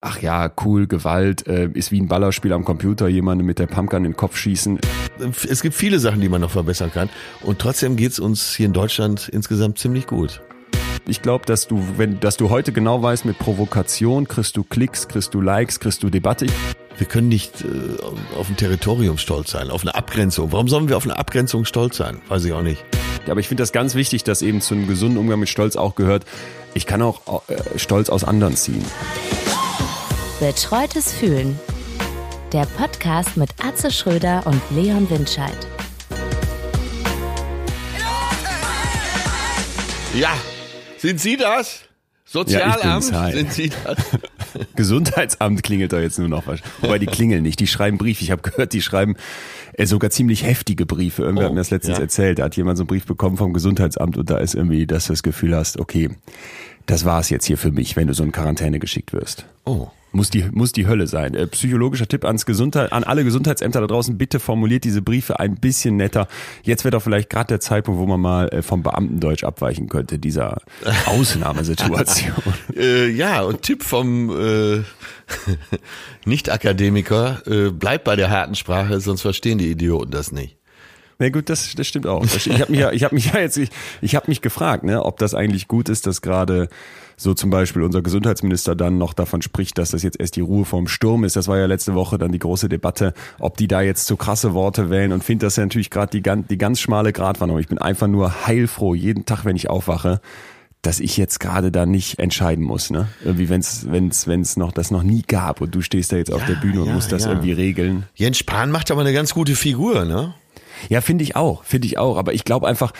ach ja, cool, Gewalt, äh, ist wie ein Ballerspiel am Computer, jemanden mit der Pumpgun in den Kopf schießen. Es gibt viele Sachen, die man noch verbessern kann. Und trotzdem geht's uns hier in Deutschland insgesamt ziemlich gut. Ich glaube, dass du, wenn, dass du heute genau weißt, mit Provokation kriegst du Klicks, kriegst du Likes, kriegst du Debatte. Wir können nicht äh, auf ein Territorium stolz sein, auf eine Abgrenzung. Warum sollen wir auf eine Abgrenzung stolz sein? Weiß ich auch nicht. Aber ich finde das ganz wichtig, dass eben zu einem gesunden Umgang mit Stolz auch gehört, ich kann auch äh, Stolz aus anderen ziehen. Betreutes Fühlen. Der Podcast mit Atze Schröder und Leon Windscheid. Ja, sind Sie das? Sozialamt, ja, sind Sie das? Gesundheitsamt klingelt da jetzt nur noch was. Wobei die klingeln nicht, die schreiben Briefe. Ich habe gehört, die schreiben äh, sogar ziemlich heftige Briefe. Irgendwer oh, hat mir das letztens ja. erzählt. Da hat jemand so einen Brief bekommen vom Gesundheitsamt und da ist irgendwie, dass du das Gefühl hast, okay, das war es jetzt hier für mich, wenn du so in Quarantäne geschickt wirst. Oh. Muss die, muss die Hölle sein. Äh, psychologischer Tipp ans Gesundheit, an alle Gesundheitsämter da draußen, bitte formuliert diese Briefe ein bisschen netter. Jetzt wäre doch vielleicht gerade der Zeitpunkt, wo man mal äh, vom Beamtendeutsch abweichen könnte, dieser Ausnahmesituation. äh, ja, und Tipp vom äh, Nicht-Akademiker, äh, bleibt bei der harten Sprache, sonst verstehen die Idioten das nicht. Na gut, das, das stimmt auch. Ich habe mich ja, ich habe mich ja jetzt, ich, ich habe mich gefragt, ne, ob das eigentlich gut ist, dass gerade so zum Beispiel unser Gesundheitsminister dann noch davon spricht, dass das jetzt erst die Ruhe vorm Sturm ist. Das war ja letzte Woche dann die große Debatte, ob die da jetzt zu krasse Worte wählen und finde das ja natürlich gerade die, ganz, die ganz schmale Gratwanderung. Ich bin einfach nur heilfroh jeden Tag, wenn ich aufwache, dass ich jetzt gerade da nicht entscheiden muss, ne? Irgendwie, wenn es wenn's, wenn's noch das noch nie gab und du stehst da jetzt auf der Bühne und ja, musst das ja. irgendwie regeln. Jens Spahn macht aber eine ganz gute Figur, ne? Ja, finde ich auch, finde ich auch. Aber ich glaube einfach,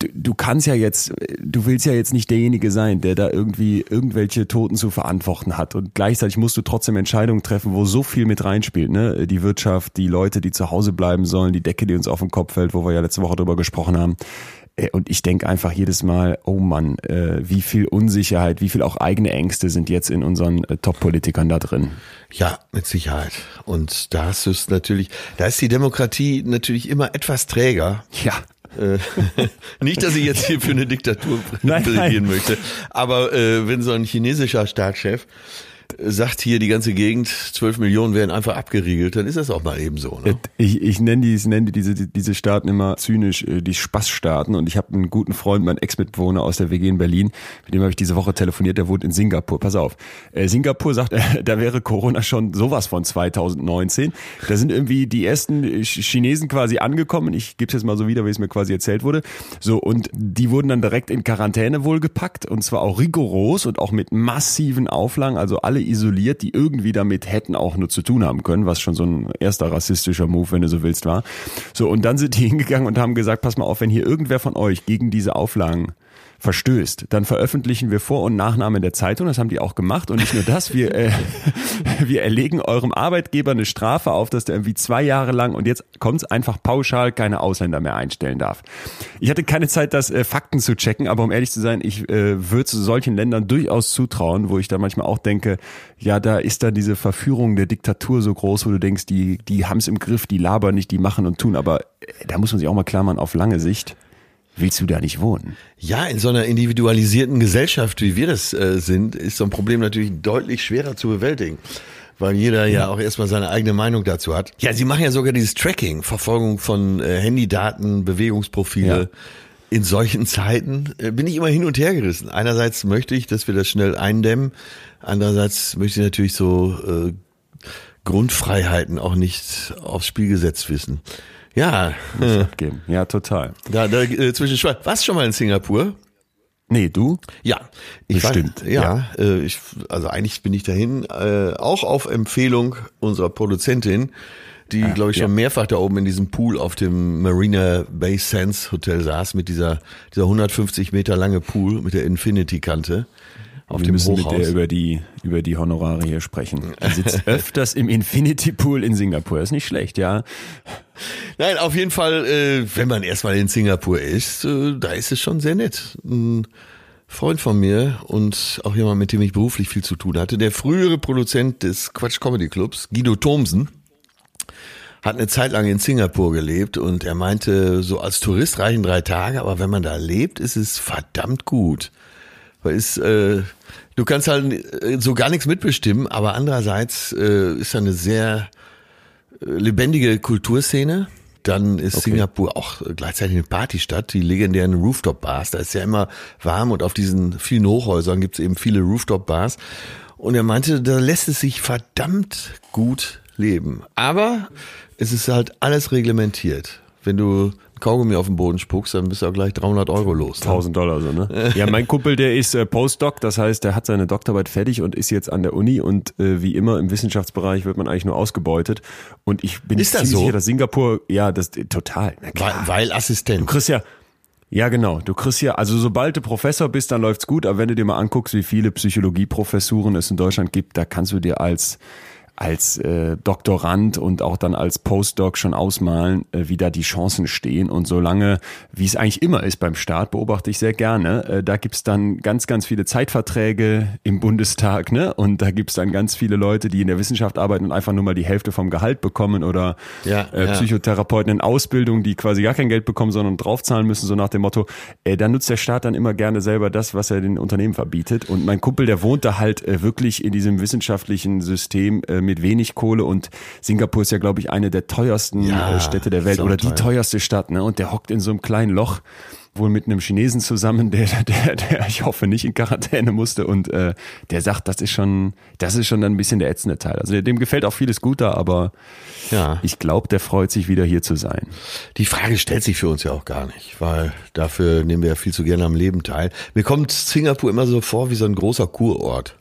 du, du kannst ja jetzt, du willst ja jetzt nicht derjenige sein, der da irgendwie irgendwelche Toten zu verantworten hat. Und gleichzeitig musst du trotzdem Entscheidungen treffen, wo so viel mit reinspielt. Ne? Die Wirtschaft, die Leute, die zu Hause bleiben sollen, die Decke, die uns auf den Kopf fällt, wo wir ja letzte Woche drüber gesprochen haben. Äh, und ich denke einfach jedes Mal, oh Mann, äh, wie viel Unsicherheit, wie viel auch eigene Ängste sind jetzt in unseren äh, Top-Politikern da drin. Ja, mit Sicherheit. Und da hast du es natürlich, da ist die Demokratie natürlich immer etwas träger. Ja. Nicht, dass ich jetzt hier für eine Diktatur plädieren möchte, aber äh, wenn so ein chinesischer Staatschef sagt hier die ganze Gegend, 12 Millionen werden einfach abgeriegelt, dann ist das auch mal eben so. Ne? Ich, ich nenne, die, ich nenne diese, diese Staaten immer zynisch äh, die Spaßstaaten und ich habe einen guten Freund, meinen Ex-Mitbewohner aus der WG in Berlin, mit dem habe ich diese Woche telefoniert, der wohnt in Singapur. Pass auf, äh, Singapur sagt, äh, da wäre Corona schon sowas von 2019. Da sind irgendwie die ersten Chinesen quasi angekommen, ich gebe es jetzt mal so wieder, wie es mir quasi erzählt wurde. So und die wurden dann direkt in Quarantäne wohl gepackt und zwar auch rigoros und auch mit massiven Auflagen, also alle alle isoliert, die irgendwie damit hätten auch nur zu tun haben können, was schon so ein erster rassistischer Move, wenn du so willst, war. So, und dann sind die hingegangen und haben gesagt, pass mal auf, wenn hier irgendwer von euch gegen diese Auflagen verstößt, dann veröffentlichen wir Vor- und Nachname der Zeitung. Das haben die auch gemacht. Und nicht nur das, wir, äh, wir erlegen eurem Arbeitgeber eine Strafe auf, dass der irgendwie zwei Jahre lang und jetzt kommt's einfach pauschal keine Ausländer mehr einstellen darf. Ich hatte keine Zeit, das äh, Fakten zu checken, aber um ehrlich zu sein, ich äh, würde solchen Ländern durchaus zutrauen, wo ich da manchmal auch denke, ja, da ist da diese Verführung der Diktatur so groß, wo du denkst, die, die haben's im Griff, die labern nicht, die machen und tun. Aber äh, da muss man sich auch mal klar machen, auf lange Sicht willst du da nicht wohnen? Ja, in so einer individualisierten Gesellschaft, wie wir das äh, sind, ist so ein Problem natürlich deutlich schwerer zu bewältigen. Weil jeder ja, auch erstmal seine eigene Meinung dazu hat. Ja, sie machen ja sogar dieses Tracking, Verfolgung von äh, Handydaten, Bewegungsprofile. Ja. In solchen Zeiten äh, bin ich immer hin und her gerissen. Einerseits möchte ich, dass wir das schnell eindämmen. Andererseits möchte ich natürlich so äh, Grundfreiheiten auch nicht aufs Spiel gesetzt wissen. Ja. Muss abgeben. Ja, total. Da, da äh, zwischen Schweiz. Warst du schon mal in Singapur? Nee, du? Ja, ich Bestimmt. War, ja, ja. Äh, ich, also eigentlich bin ich dahin, äh, auch auf Empfehlung unserer Produzentin, die, ah, glaube ich, schon mehrfach da oben in diesem Pool auf dem Marina Bay Sands Hotel saß, mit dieser, dieser 150 Meter lange Pool mit der Infinity-Kante auf Wir dem müssen Hochhaus. mit der über die, über die Honorare hier sprechen. Die sitzt öfters im Infinity Pool in Singapur. ist nicht schlecht, ja. Nein, auf jeden Fall, äh, wenn man erstmal in Singapur ist, äh, da ist es schon sehr nett. Ein Freund von mir und auch jemand, mit dem ich beruflich viel zu tun hatte, der frühere Produzent des Quatsch Comedy Clubs, Guido Thomsen, hat eine Zeit lang in Singapur gelebt und er meinte, so als Tourist reichen drei Tage, aber wenn man da lebt, ist es verdammt gut. Weil es, äh, Du kannst halt äh, so gar nichts mitbestimmen, aber andererseits äh, ist da eine sehr äh, lebendige Kulturszene. Dann ist okay. Singapur auch gleichzeitig eine Partystadt, die legendären Rooftop-Bars. Da ist ja immer warm und auf diesen vielen Hochhäusern gibt es eben viele Rooftop-Bars. Und er meinte, da lässt es sich verdammt gut leben. Aber es ist halt alles reglementiert. Wenn du Kaugummi auf den Boden spuckst, dann bist du auch gleich 300 Euro los. Ne? 1000 Dollar so, ne? ja, mein Kumpel, der ist äh, Postdoc, das heißt, der hat seine Doktorarbeit fertig und ist jetzt an der Uni und äh, wie immer im Wissenschaftsbereich wird man eigentlich nur ausgebeutet. Und ich bin ist das ziemlich so? sicher, dass Singapur, ja, das total. Weil, weil Assistent. Du kriegst ja, ja, genau. Du kriegst ja, also sobald du Professor bist, dann läuft's gut. Aber wenn du dir mal anguckst, wie viele Psychologieprofessuren es in Deutschland gibt, da kannst du dir als als äh, Doktorand und auch dann als Postdoc schon ausmalen, äh, wie da die Chancen stehen. Und solange, wie es eigentlich immer ist beim Staat, beobachte ich sehr gerne, äh, da gibt's dann ganz, ganz viele Zeitverträge im Bundestag, ne? Und da gibt's dann ganz viele Leute, die in der Wissenschaft arbeiten und einfach nur mal die Hälfte vom Gehalt bekommen oder Ja, äh, ja. Psychotherapeuten in Ausbildung, die quasi gar kein Geld bekommen, sondern draufzahlen müssen, so nach dem Motto, äh, da nutzt der Staat dann immer gerne selber das, was er den Unternehmen verbietet. Und mein Kumpel, der wohnt da halt äh, wirklich in diesem wissenschaftlichen System äh, mit wenig Kohle und Singapur ist ja, glaube ich, eine der teuersten Ja, äh, Städte der Welt oder die sauteuer. teuerste Stadt, ne? Und der hockt in so einem kleinen Loch wohl mit einem Chinesen zusammen, der, der, der ich hoffe nicht in Quarantäne musste und äh, der sagt, das ist schon, das ist schon dann ein bisschen der ätzende Teil. Also dem gefällt auch vieles gut da, aber Ja. ich glaube, der freut sich wieder hier zu sein. Die Frage stellt sich für uns ja auch gar nicht, weil dafür nehmen wir ja viel zu gerne am Leben teil. Mir kommt Singapur immer so vor wie so ein großer Kurort.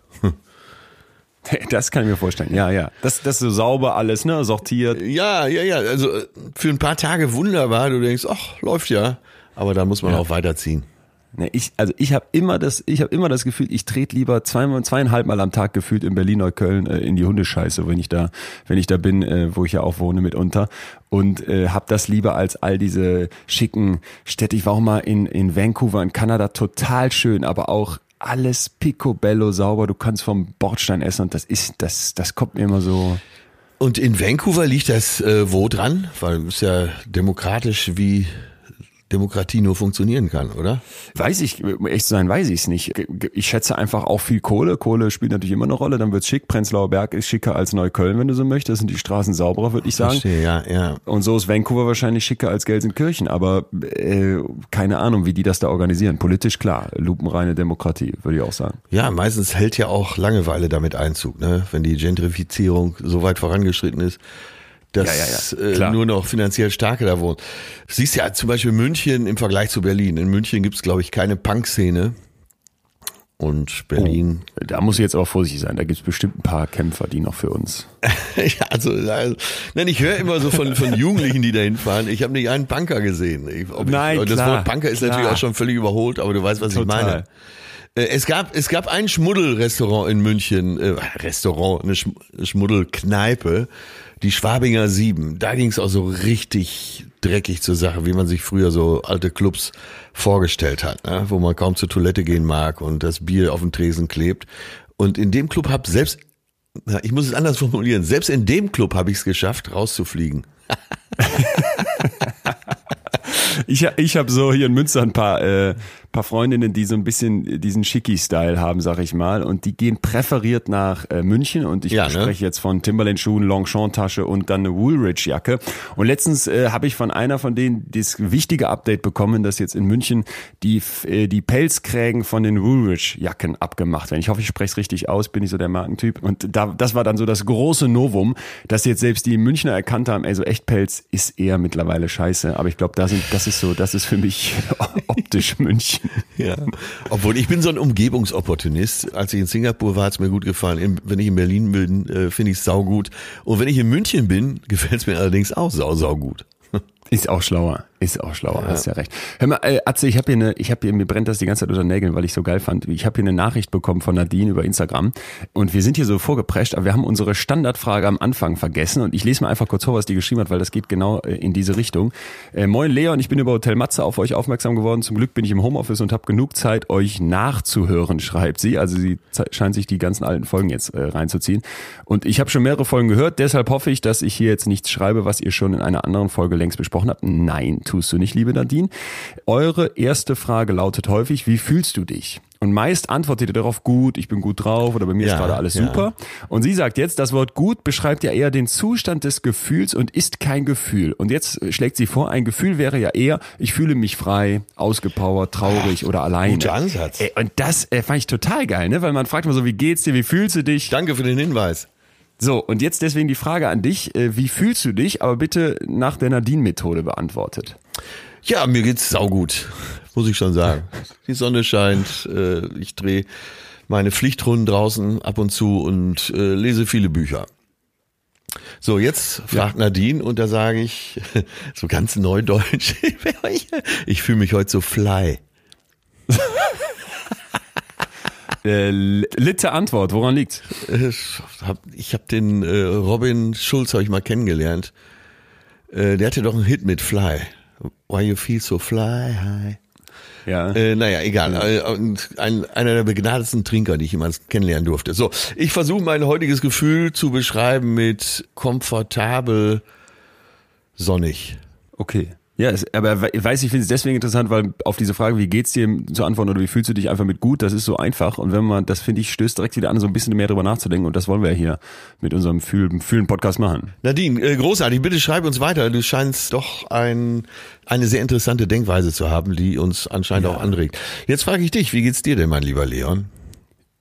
Das kann ich mir vorstellen. Ja, ja. Das, das ist so sauber alles, ne? Sortiert. Ja, ja, ja. Also äh, für ein paar Tage wunderbar. Du denkst, ach, läuft ja. Aber da muss man auch weiterziehen. Ne, ich, also ich habe immer das, ich habe immer das Gefühl, ich trete lieber zweimal, zweieinhalb Mal am Tag gefühlt in Berlin Neukölln äh, in die Hundescheiße, wenn ich da, wenn ich da bin, äh, wo ich ja auch wohne mitunter und äh, habe das lieber als all diese schicken Städte. Ich war auch mal in in Vancouver in Kanada, total schön, aber auch alles picobello sauber. Du kannst vom Bordstein essen und das ist, das, das kommt mir immer so. Und in Vancouver liegt das äh, wo dran? Weil es ja demokratisch wie Demokratie nur funktionieren kann, oder? Weiß ich, um echt zu sein, weiß ich es nicht. Ich schätze einfach auch viel Kohle. Kohle spielt natürlich immer eine Rolle. Dann wird's schick. Prenzlauer Berg ist schicker als Neukölln, wenn du so möchtest. Sind die Straßen sauberer, würde ich sagen. Verstehe, ja, ja. Und so ist Vancouver wahrscheinlich schicker als Gelsenkirchen. Aber äh, keine Ahnung, wie die das da organisieren. Politisch klar, lupenreine Demokratie, würde ich auch sagen. Ja, meistens hält ja auch Langeweile damit Einzug, ne? Wenn die Gentrifizierung so weit vorangeschritten ist, dass Ja, ja, äh, nur noch finanziell Starke da wohnen. Du siehst ja zum Beispiel München im Vergleich zu Berlin. In München gibt's glaube ich, keine Punk-Szene. Und Berlin, Da muss ich jetzt aber vorsichtig sein. Da gibt's bestimmt ein paar Kämpfer, die noch für uns. ja, also, also nein, ich höre immer so von, von Jugendlichen, die da hinfahren. Ich habe nicht einen Punker gesehen. Ich, Nein, ich, das klar, Wort Punker ist klar. natürlich auch schon völlig überholt, aber du weißt, was ich Total. meine. Äh, Es gab, es gab ein Schmuddelrestaurant in München, äh, Restaurant, eine Schm Schmuddelkneipe, die Schwabinger Sieben. Da ging es auch so richtig dreckig zur Sache, wie man sich früher so alte Clubs vorgestellt hat, ne? wo man kaum zur Toilette gehen mag und das Bier auf dem Tresen klebt. Und in dem Club hab selbst, na, ich muss es anders formulieren, selbst in dem Club habe ich es geschafft, rauszufliegen. Ich, ich habe so hier in Münster ein paar, äh, paar Freundinnen, die so ein bisschen diesen Schicki-Style haben, sag ich mal. Und die gehen präferiert nach äh, München. Und ich Ja, ne? spreche jetzt von Timberland-Schuhen, Longchamp-Tasche und dann eine Woolrich-Jacke. Und letztens äh, habe ich von einer von denen das wichtige Update bekommen, dass jetzt in München die, äh, die Pelzkrägen von den Woolrich-Jacken abgemacht werden. Ich hoffe, ich spreche es richtig aus, bin ich so der Markentyp. Und da, das war dann so das große Novum, dass jetzt selbst die Münchner erkannt haben, ey, so Echtpelz ist eher mittlerweile scheiße. Aber ich glaube, da sind, das ist so, das ist für mich optisch München. Ja. Obwohl ich bin so ein Umgebungsopportunist. Als ich in Singapur war, hat's mir gut gefallen. Wenn ich in Berlin bin, äh, finde ich saugut. Und wenn ich in München bin, gefällt's mir allerdings auch sau, sau gut. Ist auch schlauer, ist auch schlauer, hast ja recht. Hör mal, äh, Atze, ich habe hier eine, ich habe hier, mir brennt das die ganze Zeit unter Nägeln, weil ich so geil fand. Ich habe hier eine Nachricht bekommen von Nadine über Instagram und wir sind hier so vorgeprescht, aber wir haben unsere Standardfrage am Anfang vergessen und ich lese mal einfach kurz vor, was die geschrieben hat, weil das geht genau äh, in diese Richtung. Äh, Moin Leon, ich bin über Hotel Matze auf euch aufmerksam geworden. Zum Glück bin ich im Homeoffice und habe genug Zeit, euch nachzuhören, schreibt sie. Also sie scheint sich die ganzen alten Folgen jetzt äh, reinzuziehen. Und ich habe schon mehrere Folgen gehört, deshalb hoffe ich, dass ich hier jetzt nichts schreibe, was ihr schon in einer anderen Folge längst besprochen habt. Nein, tust du nicht, liebe Nadine. Eure erste Frage lautet häufig, wie fühlst du dich? Und meist antwortet ihr darauf gut, ich bin gut drauf oder bei mir Ja, ist gerade alles ja. super. Und sie sagt jetzt, das Wort gut beschreibt ja eher den Zustand des Gefühls und ist kein Gefühl. Und jetzt schlägt sie vor, ein Gefühl wäre ja eher, ich fühle mich frei, ausgepowert, traurig oder alleine. guter Ansatz. Und das äh, fand ich total geil, ne? Weil man fragt immer so, wie geht's dir, wie fühlst du dich? Danke für den Hinweis. So, und jetzt deswegen die Frage an dich, äh, wie fühlst du dich, aber bitte nach der Nadine-Methode beantwortet. Ja, mir geht's saugut, muss ich schon sagen. Die Sonne scheint, äh, ich drehe meine Pflichtrunden draußen ab und zu und äh, lese viele Bücher. So, jetzt fragt Nadine und da sage ich, so ganz neudeutsch, ich fühle mich heute so fly. Äh, Litte Antwort, woran liegt's? Äh, hab- Ich habe den äh, Robin Schulz hab ich mal kennengelernt. Äh, der hatte doch einen Hit mit Fly. Why you feel so fly high. Ja. Äh, naja, egal. Äh, Und ein, einer der begnadetsten Trinker, die ich jemals kennenlernen durfte. So, ich versuche mein heutiges Gefühl zu beschreiben mit komfortabel sonnig. Okay. Ja, es, aber we- weiß ich finde es deswegen interessant, weil auf diese Frage, wie geht's dir zu antworten oder wie fühlst du dich einfach mit gut, das ist so einfach und wenn man, das finde ich, stößt direkt wieder an, so ein bisschen mehr drüber nachzudenken und das wollen wir ja hier mit unserem Fühlen, Fühlen Podcast machen. Nadine, äh, großartig, bitte schreib uns weiter. Du scheinst doch ein, eine sehr interessante Denkweise zu haben, die uns anscheinend auch anregt. Jetzt frage ich dich, wie geht's dir denn, mein lieber Leon?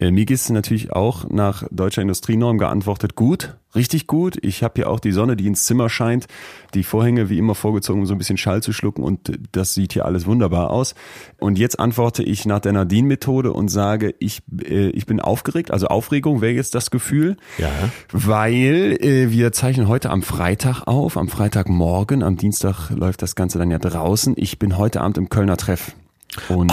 Äh, mir geht's natürlich auch nach deutscher Industrienorm geantwortet gut, richtig gut. Ich habe hier auch die Sonne, die ins Zimmer scheint, die Vorhänge wie immer vorgezogen, um so ein bisschen Schall zu schlucken und das sieht hier alles wunderbar aus. Und jetzt antworte ich nach der Nadine-Methode und sage, ich, äh, ich bin aufgeregt, also Aufregung wäre jetzt das Gefühl. Ja. Weil äh, wir zeichnen heute am Freitag auf, am Freitagmorgen, am Dienstag läuft das Ganze dann ja draußen. Ich bin heute Abend im Kölner Treff und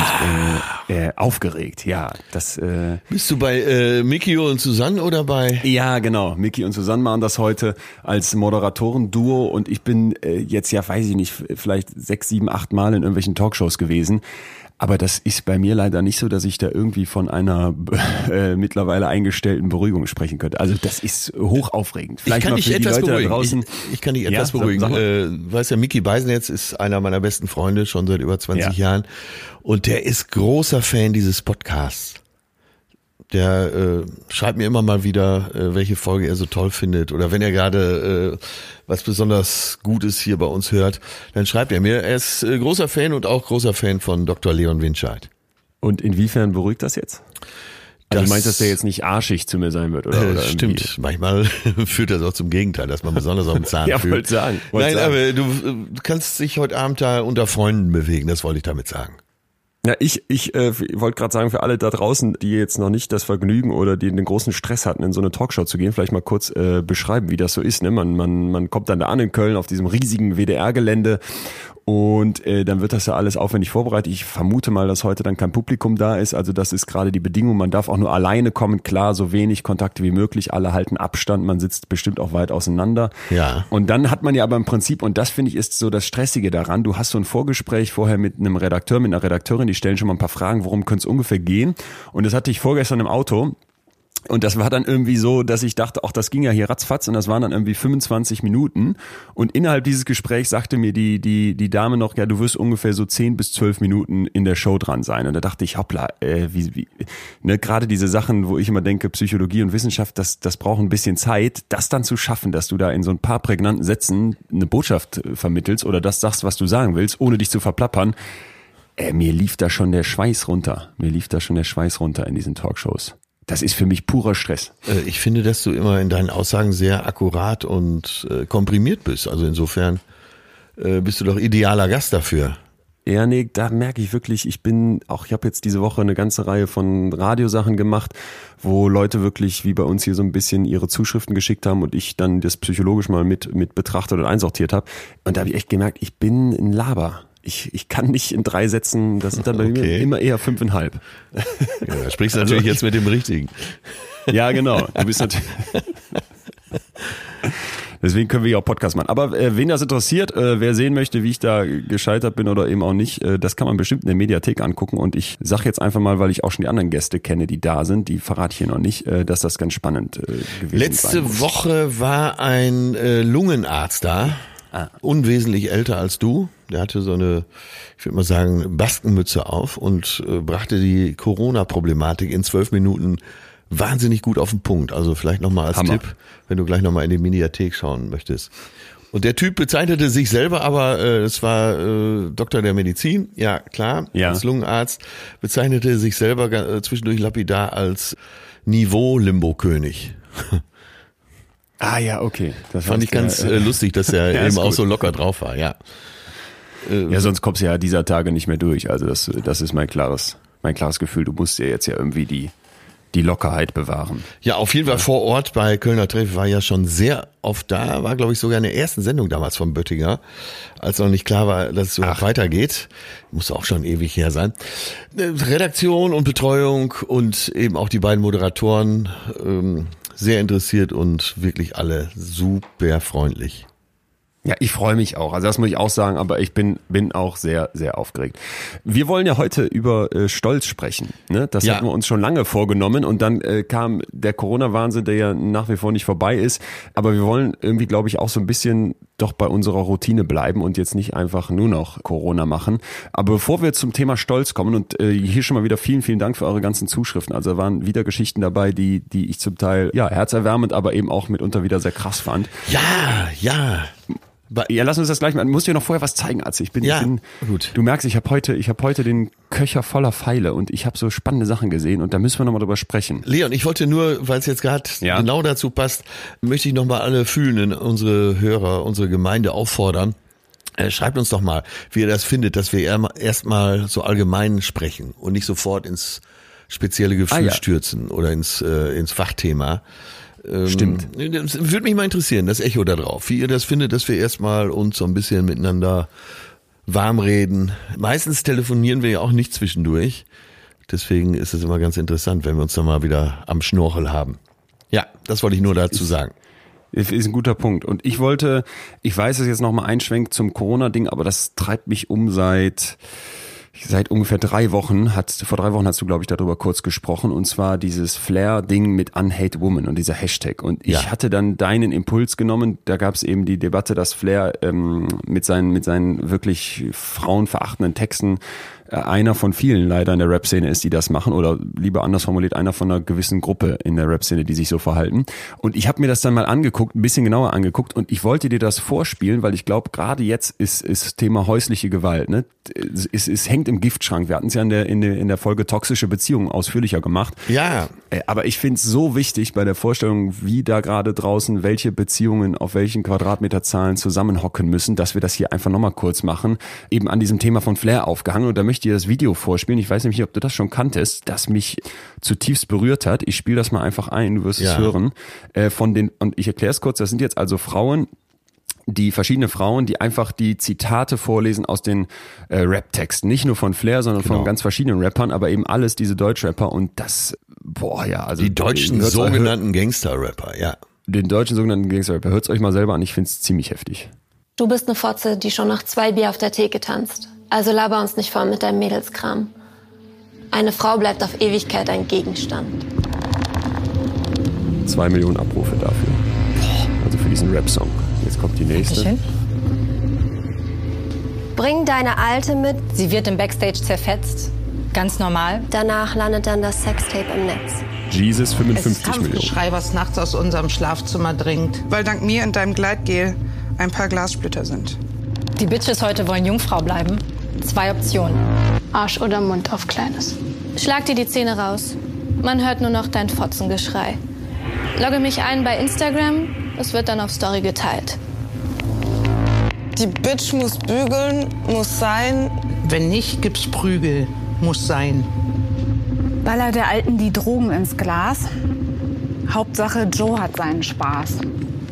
äh, äh, aufgeregt, ja. Das äh, Bist du bei äh, Miki und Susanne oder bei... ja, genau. Miki und Susanne machen das heute als Moderatoren-Duo und ich bin äh, jetzt ja, weiß ich nicht, vielleicht sechs, sieben, acht Mal in irgendwelchen Talkshows gewesen. Aber das ist bei mir leider nicht so, dass ich da irgendwie von einer äh, mittlerweile eingestellten Beruhigung sprechen könnte. Also das ist hochaufregend. Ich Vielleicht kann mal dich etwas Leute beruhigen. draußen. Ich, ich kann dich Ja, etwas sag- beruhigen. sag äh, weißt ja, Miki Beisenetz ist einer meiner besten Freunde, schon seit über 20 Ja. Jahren. Und der ist großer Fan dieses Podcasts. Der äh, schreibt mir immer mal wieder, äh, welche Folge er so toll findet. Oder wenn er gerade äh, was besonders Gutes hier bei uns hört, dann schreibt er mir. Er ist äh, großer Fan und auch großer Fan von Dr. Leon Winscheid. Und inwiefern beruhigt das jetzt? Also Das- du meinst, dass der jetzt nicht arschig zu mir sein wird, oder? Äh, oder Stimmt. irgendwie? Manchmal führt das auch zum Gegenteil, dass man besonders auf den Zahn Ja, fühlt. wollte sagen, wollte Nein, sagen. aber du, äh, du kannst dich heute Abend da unter Freunden bewegen, das wollte ich damit sagen. Ja, ich, ich äh, wollte gerade sagen, für alle da draußen, die jetzt noch nicht das Vergnügen oder die den großen Stress hatten, in so eine Talkshow zu gehen, vielleicht mal kurz äh, beschreiben, wie das so ist. Ne? Man, man, man kommt dann da an in Köln auf diesem riesigen WDR-Gelände und äh, dann wird das ja alles aufwendig vorbereitet. Ich vermute mal, dass heute dann kein Publikum da ist. Also das ist gerade die Bedingung. Man darf auch nur alleine kommen. Klar, so wenig Kontakte wie möglich. Alle halten Abstand. Man sitzt bestimmt auch weit auseinander. Ja. Und dann hat man ja aber im Prinzip, und das finde ich ist so das Stressige daran, du hast so ein Vorgespräch vorher mit einem Redakteur, mit einer Redakteurin, die stellen schon mal ein paar Fragen, worum könnte es ungefähr gehen. Und das hatte ich vorgestern im Auto. Und das war dann irgendwie so, dass ich dachte, auch das ging ja hier ratzfatz und das waren dann irgendwie 25 Minuten. Und innerhalb dieses Gesprächs sagte mir die, die, die Dame noch, ja, du wirst ungefähr so 10 bis 12 Minuten in der Show dran sein. Und da dachte ich, hoppla, äh, wie, wie, ne, gerade diese Sachen, wo ich immer denke, Psychologie und Wissenschaft, das, das braucht ein bisschen Zeit, das dann zu schaffen, dass du da in so ein paar prägnanten Sätzen eine Botschaft äh, vermittelst oder das sagst, was du sagen willst, ohne dich zu verplappern. Äh, mir lief da schon der Schweiß runter. Mir lief da schon der Schweiß runter in diesen Talkshows. Das ist für mich purer Stress. Äh, Ich finde, dass du immer in deinen Aussagen sehr akkurat und äh, komprimiert bist. Also insofern äh, bist du doch idealer Gast dafür. Ja, nee, da merke ich wirklich, ich bin auch, ich habe jetzt diese Woche eine ganze Reihe von Radiosachen gemacht, wo Leute wirklich wie bei uns hier so ein bisschen ihre Zuschriften geschickt haben und ich dann das psychologisch mal mit, mit betrachtet und einsortiert habe. Und da habe ich echt gemerkt, ich bin ein Laber. Ich, ich kann nicht in drei Sätzen, das sind dann bei mir Okay. immer eher fünfeinhalb. Ja, da sprichst du natürlich jetzt mit dem Richtigen. Ja, genau. Du bist natürlich. Deswegen können wir ja auch Podcast machen. Aber äh, wen das interessiert, äh, wer sehen möchte, wie ich da gescheitert bin oder eben auch nicht, äh, das kann man bestimmt in der Mediathek angucken. Und ich sag jetzt einfach mal, weil ich auch schon die anderen Gäste kenne, die da sind, die verrate ich hier noch nicht, äh, dass das ganz spannend äh, gewesen sein Letzte. Woche war ein äh, Lungenarzt da, unwesentlich älter als du. Der hatte so eine, ich würde mal sagen, Baskenmütze auf und äh, brachte die Corona-Problematik in zwölf Minuten wahnsinnig gut auf den Punkt. Also vielleicht nochmal als Hammer. Tipp, wenn du gleich nochmal in die Mediathek schauen möchtest. Und der Typ bezeichnete sich selber aber, äh, es war äh, Doktor der Medizin, ja klar, Ja. als Lungenarzt, bezeichnete sich selber äh, zwischendurch lapidar als Niveau-Limbo-König. Ah ja, okay. Das Fand ich ganz äh, lustig, dass er Ja, eben auch so locker drauf war, ja. Ja, sonst kommst du ja dieser Tage nicht mehr durch. Also das, das ist mein klares, mein klares Gefühl. Du musst ja jetzt ja irgendwie die, die Lockerheit bewahren. Ja, auf jeden Fall vor Ort bei Kölner Treff war ja schon sehr oft da, war glaube ich sogar in der ersten Sendung damals von Böttinger, als noch nicht klar war, dass es überhaupt weitergeht. Muss auch schon ewig her sein. Äh, Redaktion und Betreuung und eben auch die beiden Moderatoren ähm, sehr interessiert und wirklich alle super freundlich. Ja, ich freue mich auch. Also das muss ich auch sagen, aber ich bin, bin auch sehr, sehr aufgeregt. Wir wollen ja heute über äh, Stolz sprechen. Ne? Das Ja. hatten wir uns schon lange vorgenommen und dann äh, kam der Corona-Wahnsinn, der ja nach wie vor nicht vorbei ist. Aber wir wollen irgendwie, glaube ich, auch so ein bisschen doch bei unserer Routine bleiben und jetzt nicht einfach nur noch Corona machen. Aber bevor wir zum Thema Stolz kommen und äh, hier schon mal wieder vielen, vielen Dank für eure ganzen Zuschriften. Also da waren wieder Geschichten dabei, die, die ich zum Teil ja herzerwärmend, aber eben auch mitunter wieder sehr krass fand. Ja, ja. Ja, lass uns das gleich mal. Muss dir noch vorher was zeigen, Atze. Ich bin, Ja, ich bin gut. Du merkst, ich habe heute, ich habe heute den Köcher voller Pfeile und ich habe so spannende Sachen gesehen und da müssen wir noch mal drüber sprechen. Leon, ich wollte nur, weil es jetzt gerade Ja. genau dazu passt, möchte ich nochmal alle Fühlenden, unsere Hörer, unsere Gemeinde auffordern. Äh, Schreibt uns doch mal, wie ihr das findet, dass wir erstmal so allgemein sprechen und nicht sofort ins spezielle Gefühl Ah, ja. stürzen oder ins, äh, ins Fachthema. Ähm, Stimmt. Das würde mich mal interessieren, das Echo da drauf. Wie ihr das findet, dass wir erstmal uns so ein bisschen miteinander warm reden. Meistens telefonieren wir ja auch nicht zwischendurch. Deswegen ist es immer ganz interessant, wenn wir uns dann mal wieder am Schnorchel haben. Ja, das wollte ich nur dazu sagen. Ist ein guter Punkt. Und ich wollte, ich weiß es jetzt noch mal einschwenkt zum Corona-Ding, aber das treibt mich um seit seit ungefähr drei Wochen. Hat, vor drei Wochen hast du, glaube ich, darüber kurz gesprochen. Und zwar dieses Flair-Ding mit Unhate Woman und dieser Hashtag. Und ich Ja. hatte dann deinen Impuls genommen. Da gab es eben die Debatte, dass Flair ähm, mit seinen mit seinen wirklich frauenverachtenden Texten einer von vielen leider in der Rap-Szene ist, die das machen oder lieber anders formuliert, einer von einer gewissen Gruppe in der Rap-Szene, die sich so verhalten. Und ich habe mir das dann mal angeguckt, ein bisschen genauer angeguckt und ich wollte dir das vorspielen, weil ich glaube, gerade jetzt ist, ist Thema häusliche Gewalt, ne? Es, es, es hängt im Giftschrank. Wir hatten es ja in der, in, der, in der Folge toxische Beziehungen ausführlicher gemacht. Ja, Äh, Aber ich finde es so wichtig bei der Vorstellung, wie da gerade draußen welche Beziehungen auf welchen Quadratmeterzahlen zusammenhocken müssen, dass wir das hier einfach nochmal kurz machen. Eben an diesem Thema von Flair aufgehangen. Und da möchte dir das Video vorspielen. Ich weiß nämlich nicht, ob du das schon kanntest, das mich zutiefst berührt hat. Ich spiele das mal einfach ein, du wirst es Ja. hören. Äh, von den, und ich erkläre es kurz, das sind jetzt also Frauen, die verschiedene Frauen, die einfach die Zitate vorlesen aus den äh, Rap-Texten. Nicht nur von Flair, sondern Genau. von ganz verschiedenen Rappern, aber eben alles diese Deutschrapper und das, boah, ja, also die deutschen sogenannten Gangster-Rapper, ja. den deutschen sogenannten Gangster-Rapper. Hört's euch mal selber an, ich find's ziemlich heftig. Du bist eine Fotze, die schon nach zwei Bier auf der Theke tanzt. Also laber uns nicht voll mit deinem Mädelskram. Eine Frau bleibt auf Ewigkeit ein Gegenstand. Zwei Millionen Abrufe dafür. Also für diesen Rap-Song. Jetzt kommt die nächste. Bring deine Alte mit, Sie wird im Backstage zerfetzt. Ganz normal. danach landet dann das Sextape im Netz. Jesus Es ist 55 Millionen. Kampfgeschrei, was nachts aus unserem Schlafzimmer dringt. weil dank mir und deinem Gleitgel ein paar Glassplitter sind. Die Bitches heute wollen Jungfrau bleiben. Zwei Optionen. Arsch oder Mund auf Kleines. Schlag dir die Zähne raus. Man hört nur noch dein Fotzengeschrei. Logge mich ein bei Instagram. Es wird dann auf Story geteilt. Die Bitch muss bügeln, muss sein. Wenn nicht, gibt's Prügel. Muss sein. Baller der Alten die Drogen ins Glas. Hauptsache Joe hat seinen Spaß.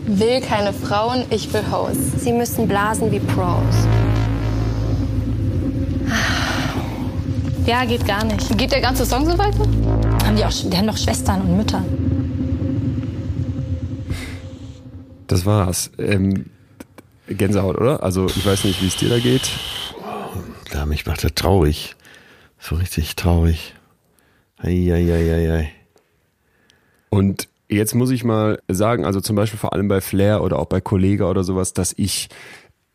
Will keine Frauen, ich will Hoes. Sie müssen blasen wie Pros. Ja, geht gar nicht. Geht der ganze Song so weiter? Haben die, auch, die haben doch Schwestern und Mütter. Das war's. Ähm, Gänsehaut, oder? Also ich weiß nicht, wie es dir da geht. Klar, mich macht er traurig. So richtig traurig. Eieieiei. Und jetzt muss ich mal sagen, also zum Beispiel vor allem bei Flair oder auch bei Kollega oder sowas, dass ich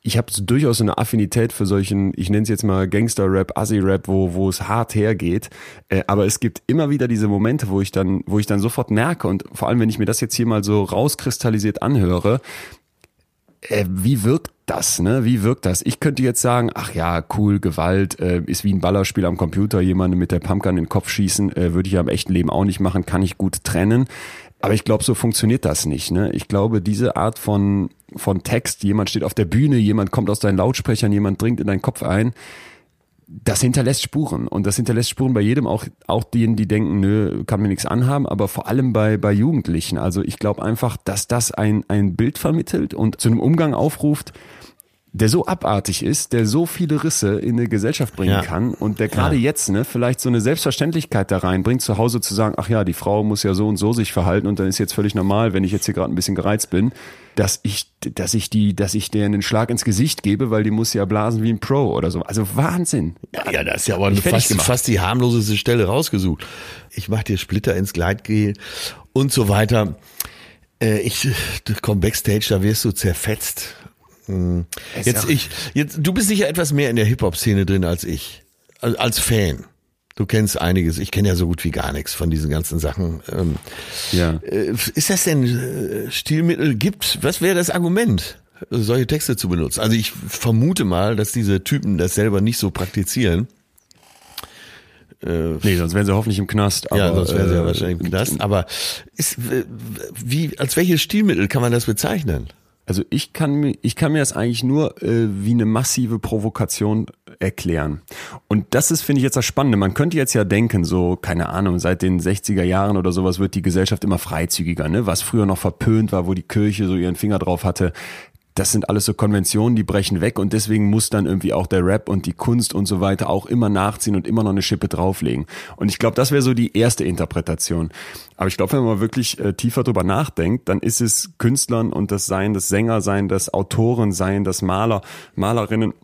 ich habe durchaus so eine Affinität für solchen, ich nenne es jetzt mal Gangster-Rap, Assi-Rap, wo, wo es hart hergeht. Äh, aber es gibt immer wieder diese Momente, wo ich dann, wo ich dann sofort merke und vor allem, wenn ich mir das jetzt hier mal so rauskristallisiert anhöre, äh, wie wirkt das, ne? Wie wirkt das? Ich könnte jetzt sagen, ach ja, cool, Gewalt äh, ist wie ein Ballerspiel am Computer, jemanden mit der Pumpgun in den Kopf schießen, äh, würde ich ja im echten Leben auch nicht machen, kann ich gut trennen. Aber ich glaube, so funktioniert das nicht. Ne? Ich glaube, diese Art von, von Text, jemand steht auf der Bühne, jemand kommt aus deinen Lautsprechern, jemand dringt in deinen Kopf ein, das hinterlässt Spuren. Und das hinterlässt Spuren bei jedem, auch, auch denen, die denken, nö, kann mir nichts anhaben, aber vor allem bei, bei Jugendlichen. Also ich glaube einfach, dass das ein, ein Bild vermittelt und zu einem Umgang aufruft, der so abartig ist, der so viele Risse in eine Gesellschaft bringen Ja. kann und der gerade Ja. jetzt ne vielleicht so eine Selbstverständlichkeit da reinbringt, zu Hause zu sagen, ach ja, die Frau muss ja so und so sich verhalten und dann ist jetzt völlig normal, wenn ich jetzt hier gerade ein bisschen gereizt bin, dass ich, dass ich die, dass ich der einen Schlag ins Gesicht gebe, weil die muss ja blasen wie ein Pro oder so. Also Wahnsinn. Ja, ja, das ist ja aber fast, fast die harmloseste Stelle rausgesucht. Ich mach dir Splitter ins Gleitgel und so weiter. Äh, ich komm backstage, da wirst du zerfetzt. Hm. Jetzt ich, jetzt du bist sicher etwas mehr in der Hip Hop Szene drin als ich, als, als Fan. Du kennst einiges. Ich kenne ja so gut wie gar nichts von diesen ganzen Sachen. Ähm, Ja. äh, ist das denn äh, Stilmittel gibt? Was wäre das Argument, solche Texte zu benutzen? Also ich vermute mal, dass diese Typen das selber nicht so praktizieren. Äh, Nee, sonst wären sie hoffentlich im Knast. Aber, ja, sonst wären sie ja äh, wahrscheinlich im Knast. Aber ist, wie, als welches Stilmittel kann man das bezeichnen? Also ich kann mir, ich kann mir das eigentlich nur äh, wie eine massive Provokation erklären. Und das ist, finde ich, jetzt das Spannende. Man könnte jetzt ja denken, so, keine Ahnung, seit den 60er Jahren oder sowas wird die Gesellschaft immer freizügiger, ne? Was früher noch verpönt war, wo die Kirche so ihren Finger drauf hatte. Das sind alles so Konventionen, die brechen weg und deswegen muss dann irgendwie auch der Rap und die Kunst und so weiter auch immer nachziehen und immer noch eine Schippe drauflegen. Und ich glaube, das wäre so die erste Interpretation. Aber ich glaube, wenn man wirklich äh, tiefer drüber nachdenkt, dann ist es Künstlern und das Sein, das Sänger sein, das Autoren sein, das Maler, Malerinnen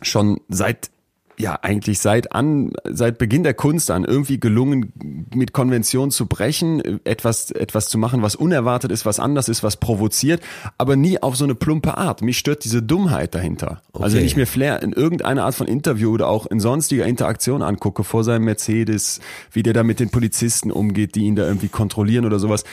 schon seit ja eigentlich seit an seit Beginn der Kunst an irgendwie gelungen mit Konvention zu brechen, etwas etwas zu machen, was unerwartet ist, was anders ist, was provoziert, aber nie auf so eine plumpe Art. Mich stört diese Dummheit dahinter. Also wenn ich mir Flair in irgendeiner Art von Interview oder auch in sonstiger Interaktion angucke vor seinem Mercedes, wie der da mit den Polizisten umgeht, die ihn da irgendwie kontrollieren oder sowas,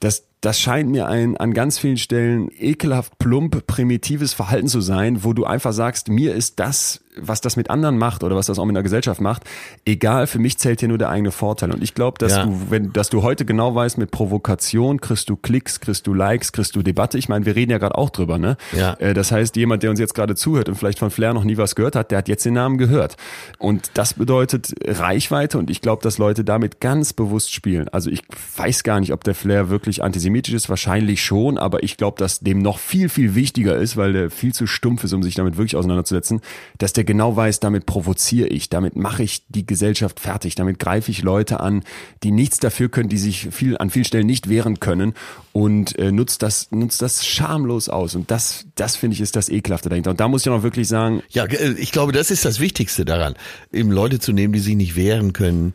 das, das scheint mir ein an ganz vielen Stellen ekelhaft plump, primitives Verhalten zu sein, wo du einfach sagst, mir ist das, was das mit anderen macht oder was das auch mit einer Gesellschaft macht, egal, für mich zählt hier nur der eigene Vorteil. Und ich glaube, dass Ja. du, wenn, dass du heute genau weißt, mit Provokation kriegst du Klicks, kriegst du Likes, kriegst du Debatte. Ich meine, wir reden ja gerade auch drüber, ne? Ja. Äh, Das heißt, jemand, der uns jetzt gerade zuhört und vielleicht von Flair noch nie was gehört hat, der hat jetzt den Namen gehört. Und das bedeutet Reichweite und ich glaube, dass Leute damit ganz bewusst spielen. Also ich weiß gar nicht, ob der Flair wirklich antisemitisch ist, wahrscheinlich schon, aber ich glaube, dass dem noch viel, viel wichtiger ist, weil der viel zu stumpf ist, um sich damit wirklich auseinanderzusetzen, dass der genau weiß, damit provoziere ich, damit mache ich die Gesellschaft fertig, damit greife ich Leute an, die nichts dafür können, die sich viel, an vielen Stellen nicht wehren können und äh, nutzt das, nutzt das schamlos aus. Und das, das finde ich ist das Ekelhafte dahinter. Und da muss ich auch noch wirklich sagen, Ja, äh, ich glaube, das ist das Wichtigste daran, eben Leute zu nehmen, die sich nicht wehren können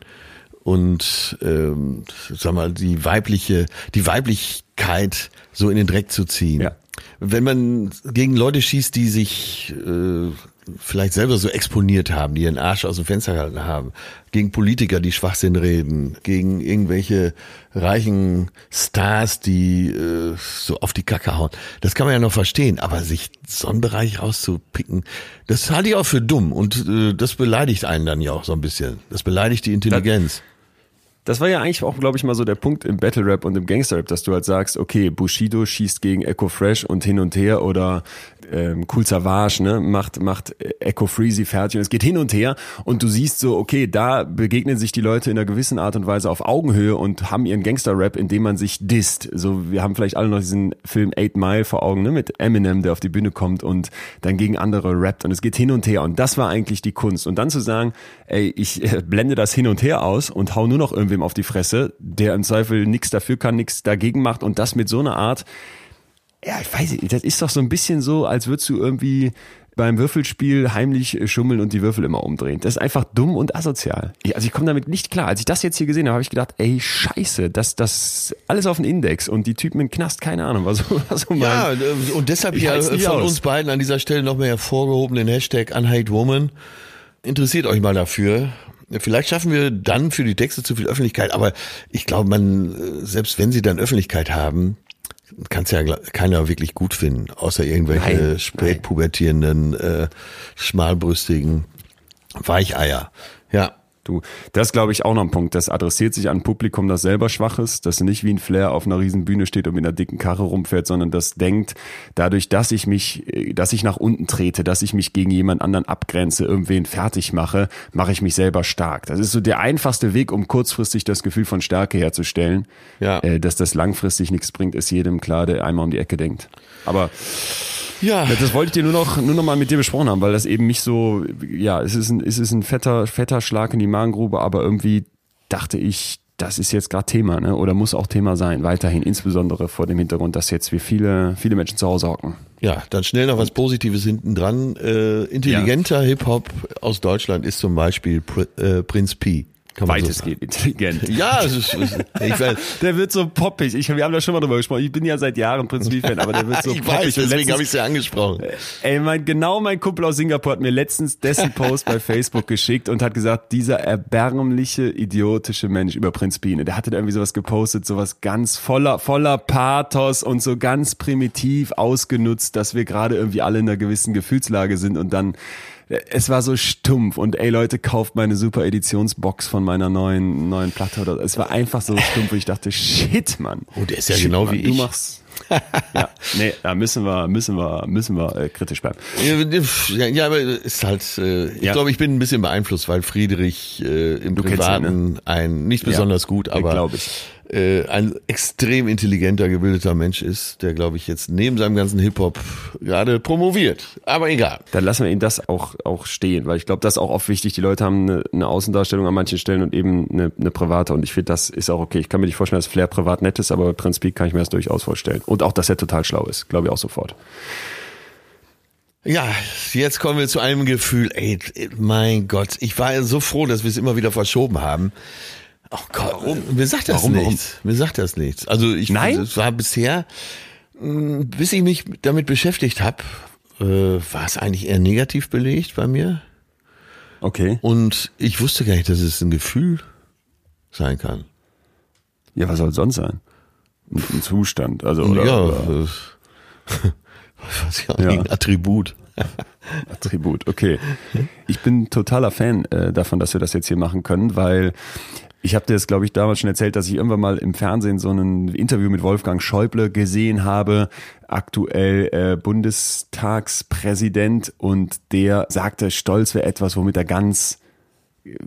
und ähm, sag mal die weibliche, die Weiblichkeit so in den Dreck zu ziehen. Ja. Wenn man gegen Leute schießt, die sich äh, vielleicht selber so exponiert haben, die ihren Arsch aus dem Fenster gehalten haben, gegen Politiker, die Schwachsinn reden, gegen irgendwelche reichen Stars, die äh, so auf die Kacke hauen. Das kann man ja noch verstehen, aber sich so einen Bereich rauszupicken, das halte ich auch für dumm und äh, das beleidigt einen dann ja auch so ein bisschen. Das beleidigt die Intelligenz. Das war ja eigentlich auch, glaube ich, mal so der Punkt im Battle Rap und im Gangster Rap, dass du halt sagst, okay, Bushido schießt gegen Echo Fresh und hin und her oder ähm, Cool Savage, ne, macht, macht Echo Freezy fertig und es geht hin und her und du siehst so, okay, da begegnen sich die Leute in einer gewissen Art und Weise auf Augenhöhe und haben ihren Gangster Rap, indem man sich disst. So, wir haben vielleicht alle noch diesen Film Eight Mile vor Augen, ne, mit Eminem, der auf die Bühne kommt und dann gegen andere rappt und es geht hin und her und das war eigentlich die Kunst. Und dann zu sagen, ey, ich äh, blende das hin und her aus und hau nur noch irgendwem auf die Fresse, der im Zweifel nichts dafür kann, nichts dagegen macht und das mit so einer Art, ja, ich weiß nicht, das ist doch so ein bisschen so, als würdest du irgendwie beim Würfelspiel heimlich schummeln und die Würfel immer umdrehen. Das ist einfach dumm und asozial. Also ich komme damit nicht klar. Als ich das jetzt hier gesehen habe, habe ich gedacht, ey, scheiße, das, das alles auf den Index und die Typen im Knast, keine Ahnung, was, so Ja, und deshalb ja von aus. uns beiden an dieser Stelle noch mehr hervorgehoben den Hashtag Unhate Woman. Interessiert euch mal dafür. Vielleicht schaffen wir dann für die Texte zu viel Öffentlichkeit, aber ich glaube, man, äh, selbst wenn sie dann Öffentlichkeit haben, kann es ja keiner wirklich gut finden, außer irgendwelche Nein, spätpubertierenden, äh, schmalbrüstigen Weicheier. Ja. Du, das glaube ich auch noch ein Punkt. Das adressiert sich an ein Publikum, das selber schwach ist, das nicht wie ein Flair auf einer riesen Bühne steht und mit einer dicken Karre rumfährt, sondern das denkt, dadurch, dass ich mich, äh, dass ich nach unten trete, dass ich mich gegen jemand anderen abgrenze, irgendwen fertig mache, mache ich mich selber stark. Das ist so der einfachste Weg, um kurzfristig das Gefühl von Stärke herzustellen. Ja. Äh, dass das langfristig nichts bringt, ist jedem klar, der einmal um die Ecke denkt. Aber Ja. das wollte ich dir nur noch, nur noch mal mit dir besprochen haben, weil das eben mich so, ja, es ist ein, es ist ein fetter, fetter Schlag in die Magengrube, aber irgendwie dachte ich, das ist jetzt gerade Thema, ne? Oder muss auch Thema sein, weiterhin, insbesondere vor dem Hintergrund, dass jetzt wir viele, viele Menschen zu Hause hocken. Ja, dann schnell noch was Positives hinten dran. Äh, intelligenter Hip-Hop aus Deutschland ist zum Beispiel Pr äh, Prinz P. Kann man so Weitestgehend intelligent. Ja, ich weiß, Der wird so poppig. Ich, wir haben da schon mal drüber gesprochen. Ich bin ja seit Jahren Prinz Lee-Fan, aber der wird so ich poppig. weiß, deswegen habe ich es ja angesprochen. Ey, mein, genau mein Kumpel aus Singapur hat mir letztens dessen Post bei Facebook geschickt und hat gesagt, dieser erbärmliche, idiotische Mensch über Prinz Biene, der hatte da irgendwie sowas gepostet, sowas ganz voller, voller Pathos und so ganz primitiv ausgenutzt, dass wir gerade irgendwie alle in einer gewissen Gefühlslage sind und dann es war so stumpf und ey Leute, kauft meine super Editionsbox von meiner neuen neuen Platte oder es war einfach so stumpf und ich dachte, shit, Mann. Oh, der ist ja Shit, genau Mann, wie du ich. Machst, ja, nee, da müssen wir, müssen wir, müssen wir äh, kritisch bleiben. Ja, ja, aber ist halt, äh, ich Ja. glaube, ich bin ein bisschen beeinflusst, weil Friedrich äh, im Du kennst ihn, Privaten ein, nicht besonders gut, ja, aber glaub ich. Äh, ein extrem intelligenter, gebildeter Mensch ist, der, glaube ich, jetzt neben seinem ganzen Hip-Hop gerade promoviert. Aber egal. Dann lassen wir ihn das auch, auch stehen, weil ich glaube, das ist auch oft wichtig. Die Leute haben eine, eine Außendarstellung an manchen Stellen und eben eine, eine private und ich finde, das ist auch okay. Ich kann mir nicht vorstellen, dass Flair privat nett ist, aber bei Prinz Peak kann ich mir das durchaus vorstellen. Und auch, dass er total schlau ist, glaube ich auch sofort. Ja, jetzt kommen wir zu einem Gefühl, ey, mein Gott, ich war ja so froh, dass wir es immer wieder verschoben haben. Oh Gott, warum? Mir sagt das Warum, warum? nichts. Mir sagt das nichts. Also ich, Nein? es war bisher, mh, bis ich mich damit beschäftigt habe, äh, war es eigentlich eher negativ belegt bei mir. Okay. Und ich wusste gar nicht, dass es ein Gefühl sein kann. Ja, was soll es sonst sein? Ein, Zustand, also oder, ja, oder äh, was ja, Ja. ein Attribut. Attribut, okay. Ich bin totaler Fan äh, davon, dass wir das jetzt hier machen können, weil ich habe dir das, glaube ich, damals schon erzählt, dass ich irgendwann mal im Fernsehen so ein Interview mit Wolfgang Schäuble gesehen habe, aktuell äh, Bundestagspräsident, und der sagte, Stolz wäre etwas, womit er ganz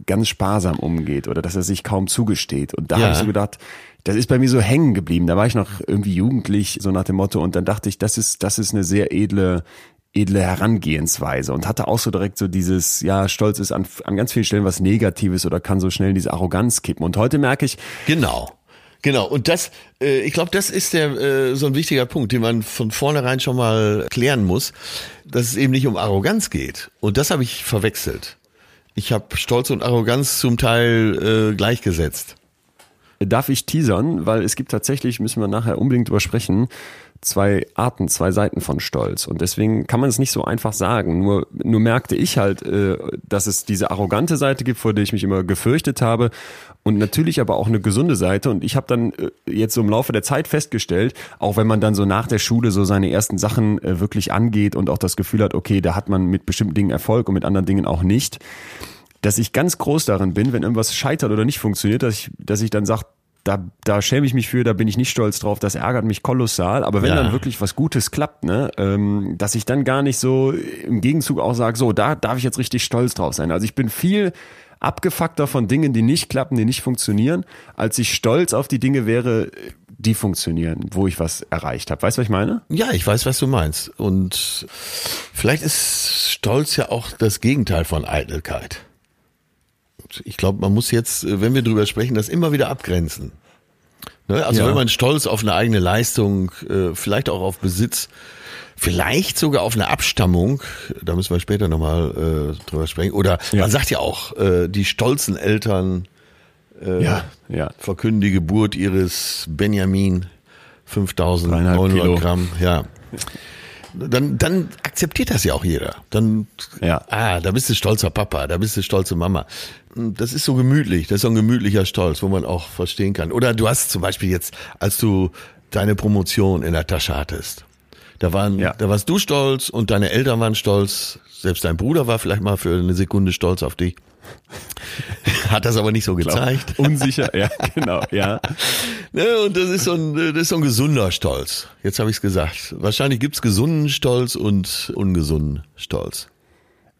ganz sparsam umgeht oder dass er sich kaum zugesteht. Und da Ja. habe ich so gedacht, das ist bei mir so hängen geblieben. Da war ich noch irgendwie jugendlich, so nach dem Motto. Und dann dachte ich, das ist, das ist eine sehr edle, edle Herangehensweise und hatte auch so direkt so dieses, ja, Stolz ist an, an ganz vielen Stellen was Negatives oder kann so schnell in diese Arroganz kippen. Und heute merke ich, Genau. Genau, und das, äh, ich glaube, das ist der äh, so ein wichtiger Punkt, den man von vornherein schon mal klären muss, dass es eben nicht um Arroganz geht. Und das habe ich verwechselt. Ich habe Stolz und Arroganz zum Teil äh, gleichgesetzt. darf ich teasern, weil es gibt tatsächlich, müssen wir nachher unbedingt drüber sprechen, zwei Arten, zwei Seiten von Stolz. Und deswegen kann man es nicht so einfach sagen. Nur, nur merkte ich halt, äh, dass es diese arrogante Seite gibt, vor der ich mich immer gefürchtet habe. Und natürlich aber auch eine gesunde Seite. Und ich habe dann äh, jetzt so im Laufe der Zeit festgestellt, auch wenn man dann so nach der Schule so seine ersten Sachen äh, wirklich angeht und auch das Gefühl hat, okay, da hat man mit bestimmten Dingen Erfolg und mit anderen Dingen auch nicht, dass ich ganz groß darin bin, wenn irgendwas scheitert oder nicht funktioniert, dass ich, dass ich dann sage, da, da schäme ich mich für, da bin ich nicht stolz drauf, das ärgert mich kolossal. Aber wenn Ja. dann wirklich was Gutes klappt, ne, ähm, dass ich dann gar nicht so im Gegenzug auch sage, so, da darf ich jetzt richtig stolz drauf sein. Also ich bin viel abgefuckter von Dingen, die nicht klappen, die nicht funktionieren, als ich stolz auf die Dinge wäre, die funktionieren, wo ich was erreicht habe. Weißt du, was ich meine? Ja, ich weiß, was du meinst. Und vielleicht ist Stolz ja auch das Gegenteil von Eitelkeit. Ich glaube, man muss jetzt, äh, wenn wir drüber sprechen, das immer wieder abgrenzen. Ne? Also Ja. wenn man stolz auf eine eigene Leistung, äh, vielleicht auch auf Besitz, vielleicht sogar auf eine Abstammung, da müssen wir später nochmal äh, drüber sprechen. Oder Ja. man sagt ja auch, äh, die stolzen Eltern äh, Ja, ja. verkünden die Geburt ihres Benjamin Dreieinhalb 5900 Kilo. Gramm. Ja. Dann, dann akzeptiert das ja auch jeder. Dann, Ja. ah, da bist du stolzer Papa, da bist du stolze Mama. Das ist so gemütlich, das ist so ein gemütlicher Stolz, wo man auch verstehen kann. Oder du hast zum Beispiel jetzt, als du deine Promotion in der Tasche hattest, da waren, Ja. da warst du stolz und deine Eltern waren stolz. Selbst dein Bruder war vielleicht mal für eine Sekunde stolz auf dich. Hat das aber nicht so gezeigt. Unsicher, ja, genau, ja. Ne, und das ist so ein, das ist so ein gesunder Stolz. Jetzt habe ich es gesagt. Wahrscheinlich gibt's gesunden Stolz und ungesunden Stolz.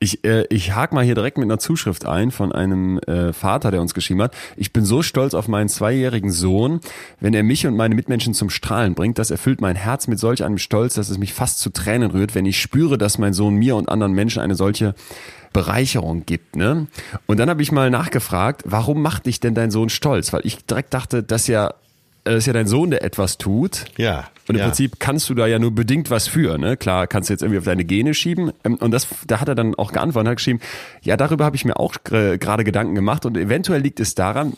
Ich, äh, ich hake mal hier direkt mit einer Zuschrift ein von einem äh, Vater, der uns geschrieben hat. Ich bin so stolz auf meinen zweijährigen Sohn. Wenn er mich und meine Mitmenschen zum Strahlen bringt, das erfüllt mein Herz mit solch einem Stolz, dass es mich fast zu Tränen rührt, wenn ich spüre, dass mein Sohn mir und anderen Menschen eine solche Bereicherung gibt. Ne? Und dann habe ich mal nachgefragt, warum macht dich denn dein Sohn stolz? Weil ich direkt dachte, dass ja, äh, ist ja dein Sohn, der etwas tut. Ja. Und im ja. Prinzip kannst du da ja nur bedingt was für. Ne? Klar, kannst du jetzt irgendwie auf deine Gene schieben. Ähm, Und das, da hat er dann auch geantwortet und hat geschrieben, ja, darüber habe ich mir auch gr- gerade Gedanken gemacht und eventuell liegt es daran,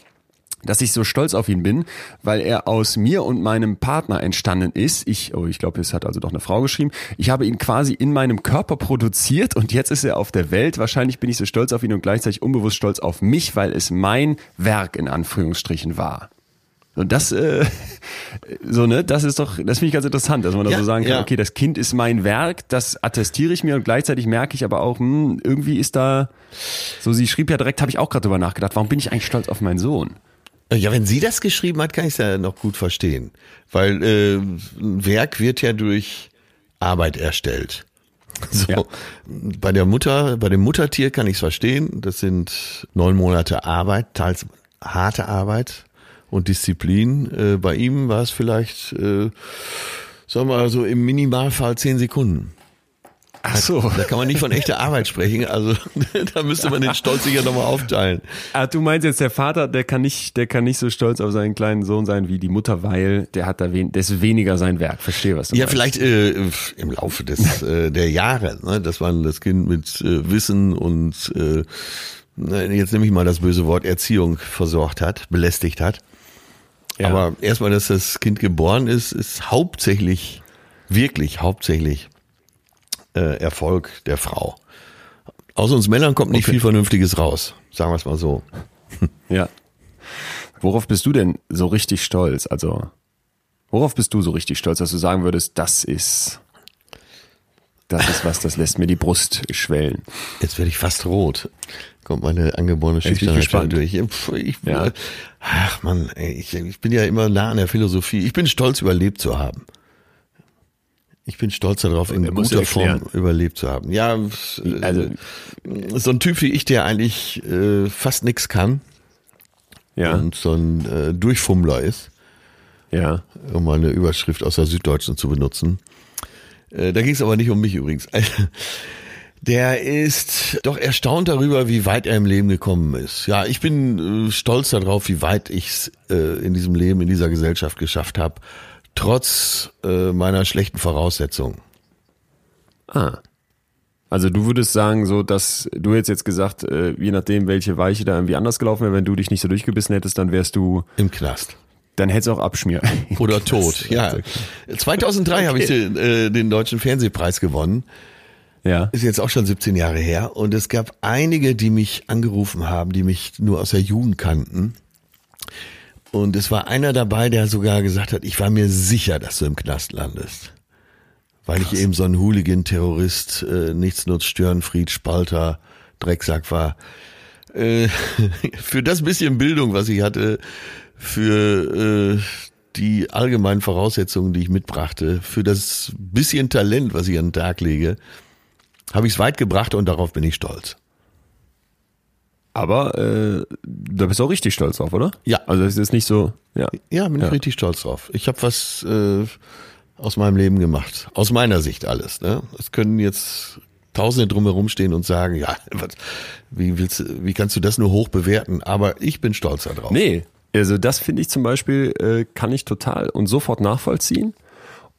dass ich so stolz auf ihn bin, weil er aus mir und meinem Partner entstanden ist. Ich, oh, ich glaube, es hat also doch eine Frau geschrieben. Ich habe ihn quasi in meinem Körper produziert und jetzt ist er auf der Welt. Wahrscheinlich bin ich so stolz auf ihn und gleichzeitig unbewusst stolz auf mich, weil es mein Werk in Anführungsstrichen war. Und das, äh, so ne, das ist doch, das finde ich ganz interessant, dass man da Ja, so sagen kann, ja. okay, das Kind ist mein Werk, das attestiere ich mir und gleichzeitig merke ich aber auch, hm, irgendwie ist da, so sie schrieb ja direkt, habe ich auch gerade drüber nachgedacht, warum bin ich eigentlich stolz auf meinen Sohn? Ja, wenn sie das geschrieben hat, kann ich es ja noch gut verstehen. Weil äh, ein Werk wird ja durch Arbeit erstellt. So, Ja. bei der Mutter, bei dem Muttertier kann ich es verstehen. Das sind neun Monate Arbeit, teils harte Arbeit und Disziplin. Äh, bei ihm war es vielleicht, äh, sagen wir mal so im Minimalfall zehn Sekunden. Ach so. Da kann man nicht von echter Arbeit sprechen. Also da müsste man den Stolz sicher nochmal aufteilen. Ah, du meinst jetzt, der Vater, der kann nicht, der kann nicht so stolz auf seinen kleinen Sohn sein wie die Mutter, weil der hat da wen, ist weniger sein Werk. Verstehe, was du Ja, meinst. vielleicht äh, im Laufe des äh, der Jahre, ne, dass man das Kind mit äh, Wissen und äh, na, jetzt nehme ich mal das böse Wort Erziehung versorgt hat, belästigt hat. Ja. Aber erstmal, dass das Kind geboren ist, ist hauptsächlich, wirklich hauptsächlich äh, Erfolg der Frau. Aus uns Männern kommt nicht Okay. viel Vernünftiges raus, sagen wir es mal so. Ja. Worauf bist du denn so richtig stolz? Also, worauf bist du so richtig stolz, dass du sagen würdest, das ist, das ist was, das lässt mir die Brust schwellen. Jetzt werde ich fast rot. Kommt meine angeborene Schüchternheit gespannt. durch. Ich, Ja. Ach man, ich, ich bin ja immer nah an der Philosophie. Ich bin stolz, überlebt zu haben. Ich bin stolz darauf, in muss guter. Form überlebt zu haben. Ja, äh, Also, so ein Typ wie ich, der eigentlich äh, fast nichts kann ja, und so ein äh, Durchfummler ist, ja. um mal eine Überschrift aus der Süddeutschen zu benutzen. Äh, da ging es aber nicht um mich übrigens. Der ist doch erstaunt darüber, wie weit er im Leben gekommen ist. Ja, ich bin äh, stolz darauf, wie weit ich es äh, in diesem Leben, in dieser Gesellschaft geschafft habe, trotz äh, meiner schlechten Voraussetzungen. Ah. Also du würdest sagen, so dass du jetzt jetzt gesagt, äh, je nachdem, welche Weiche da irgendwie anders gelaufen wäre, wenn du dich nicht so durchgebissen hättest, dann wärst du, Im Knast. dann hättest du auch Abschmier. Oder tot, ja. 2003 habe ich den, äh, den Deutschen Fernsehpreis gewonnen. Ja. Ist jetzt auch schon 17 Jahre her. Und es gab einige, die mich angerufen haben, die mich nur aus der Jugend kannten. Und es war einer dabei, der sogar gesagt hat, ich war mir sicher, dass du im Knast landest. Weil ich eben so ein Hooligan, Terrorist, äh, Nichtsnutz, Störenfried, Spalter, Drecksack war. Äh, für das bisschen Bildung, was ich hatte, für äh, die allgemeinen Voraussetzungen, die ich mitbrachte, für das bisschen Talent, was ich an den Tag lege, habe ich es weit gebracht und darauf bin ich stolz. Aber äh, da bist du auch richtig stolz drauf, oder? Ja. Also es ist nicht so, ja. Ja, bin ich richtig stolz drauf. Ich habe was äh, aus meinem Leben gemacht. Aus meiner Sicht alles. Ne? Es können jetzt Tausende drumherum stehen und sagen, ja, was, wie willst wie kannst du das nur hoch bewerten? Aber ich bin stolz darauf. Nee, Also das finde ich zum Beispiel, äh, kann ich total und sofort nachvollziehen.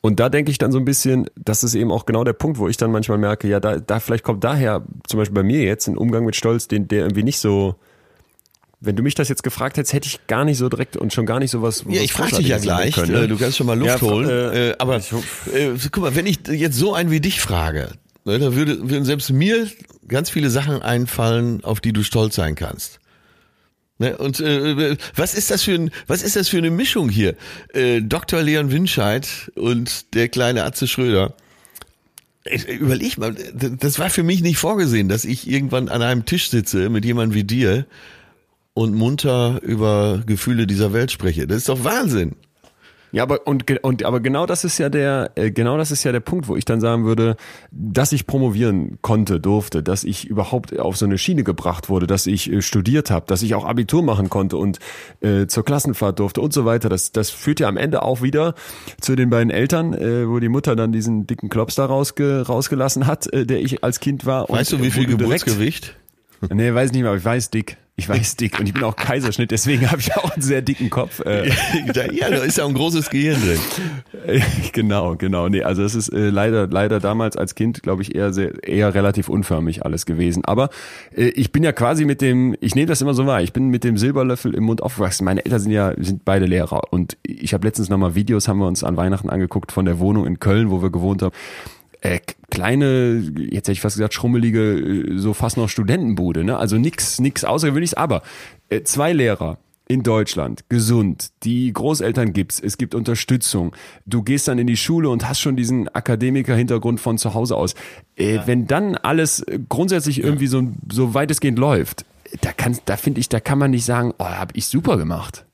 Und da denke ich dann so ein bisschen, das ist eben auch genau der Punkt, wo ich dann manchmal merke, ja, da, da vielleicht kommt daher zum Beispiel bei mir jetzt ein Umgang mit Stolz, den der irgendwie nicht so. Wenn du mich das jetzt gefragt hättest, hätte ich gar nicht so direkt und schon gar nicht sowas. Ja, ich frage dich ja gleich. Können, ne? Du kannst schon mal Luft Ja, holen. äh, Äh, aber äh, guck mal, wenn ich jetzt so einen wie dich frage, ne, da würde, würden selbst mir ganz viele Sachen einfallen, auf die du stolz sein kannst. Ne, und äh, was ist das für ein, was ist das für eine Mischung hier? Äh, Dr. Leon Winscheid und der kleine Atze Schröder. Ich- Überleg mal, das war für mich nicht vorgesehen, dass ich irgendwann an einem Tisch sitze mit jemandem wie dir und munter über Gefühle dieser Welt spreche. Das ist doch Wahnsinn. Ja, aber und, und aber genau das ist ja der äh, genau das ist ja der Punkt, wo ich dann sagen würde, dass ich promovieren konnte, durfte, dass ich überhaupt auf so eine Schiene gebracht wurde, dass ich äh, studiert habe, dass ich auch Abitur machen konnte und äh, zur Klassenfahrt durfte und so weiter. Das das führt ja am Ende auch wieder zu den beiden Eltern, äh, wo die Mutter dann diesen dicken Klops da rausge rausgelassen hat, äh, der ich als Kind war. Und Weißt du, wie viel du direkt- Geburtsgewicht? Nee, weiß nicht mehr, aber ich weiß dick. Ich weiß dick und ich bin auch Kaiserschnitt, deswegen habe ich auch einen sehr dicken Kopf. Äh, ja, da ist ja ein großes Gehirn drin. Genau, genau. Nee, also es ist äh, leider, leider damals als Kind, glaube ich, eher sehr, eher relativ unförmig alles gewesen. Aber äh, ich bin ja quasi mit dem, ich nehme das immer so wahr, ich bin mit dem Silberlöffel im Mund aufgewachsen. Meine Eltern sind ja, sind beide Lehrer und ich habe letztens nochmal Videos, haben wir uns an Weihnachten angeguckt von der Wohnung in Köln, wo wir gewohnt haben. Äh, kleine, jetzt hätte ich fast gesagt, schrummelige, äh, so fast noch Studentenbude, ne? Also nix, nix Außergewöhnliches, aber äh, zwei Lehrer, in Deutschland, gesund, die Großeltern gibt's, es gibt Unterstützung. Du gehst dann in die Schule und hast schon diesen Akademiker-Hintergrund von zu Hause aus. Äh, Wenn dann alles äh, grundsätzlich irgendwie so, so weitestgehend läuft, da kann, da finde ich, da kann man nicht sagen, oh, habe ich super gemacht.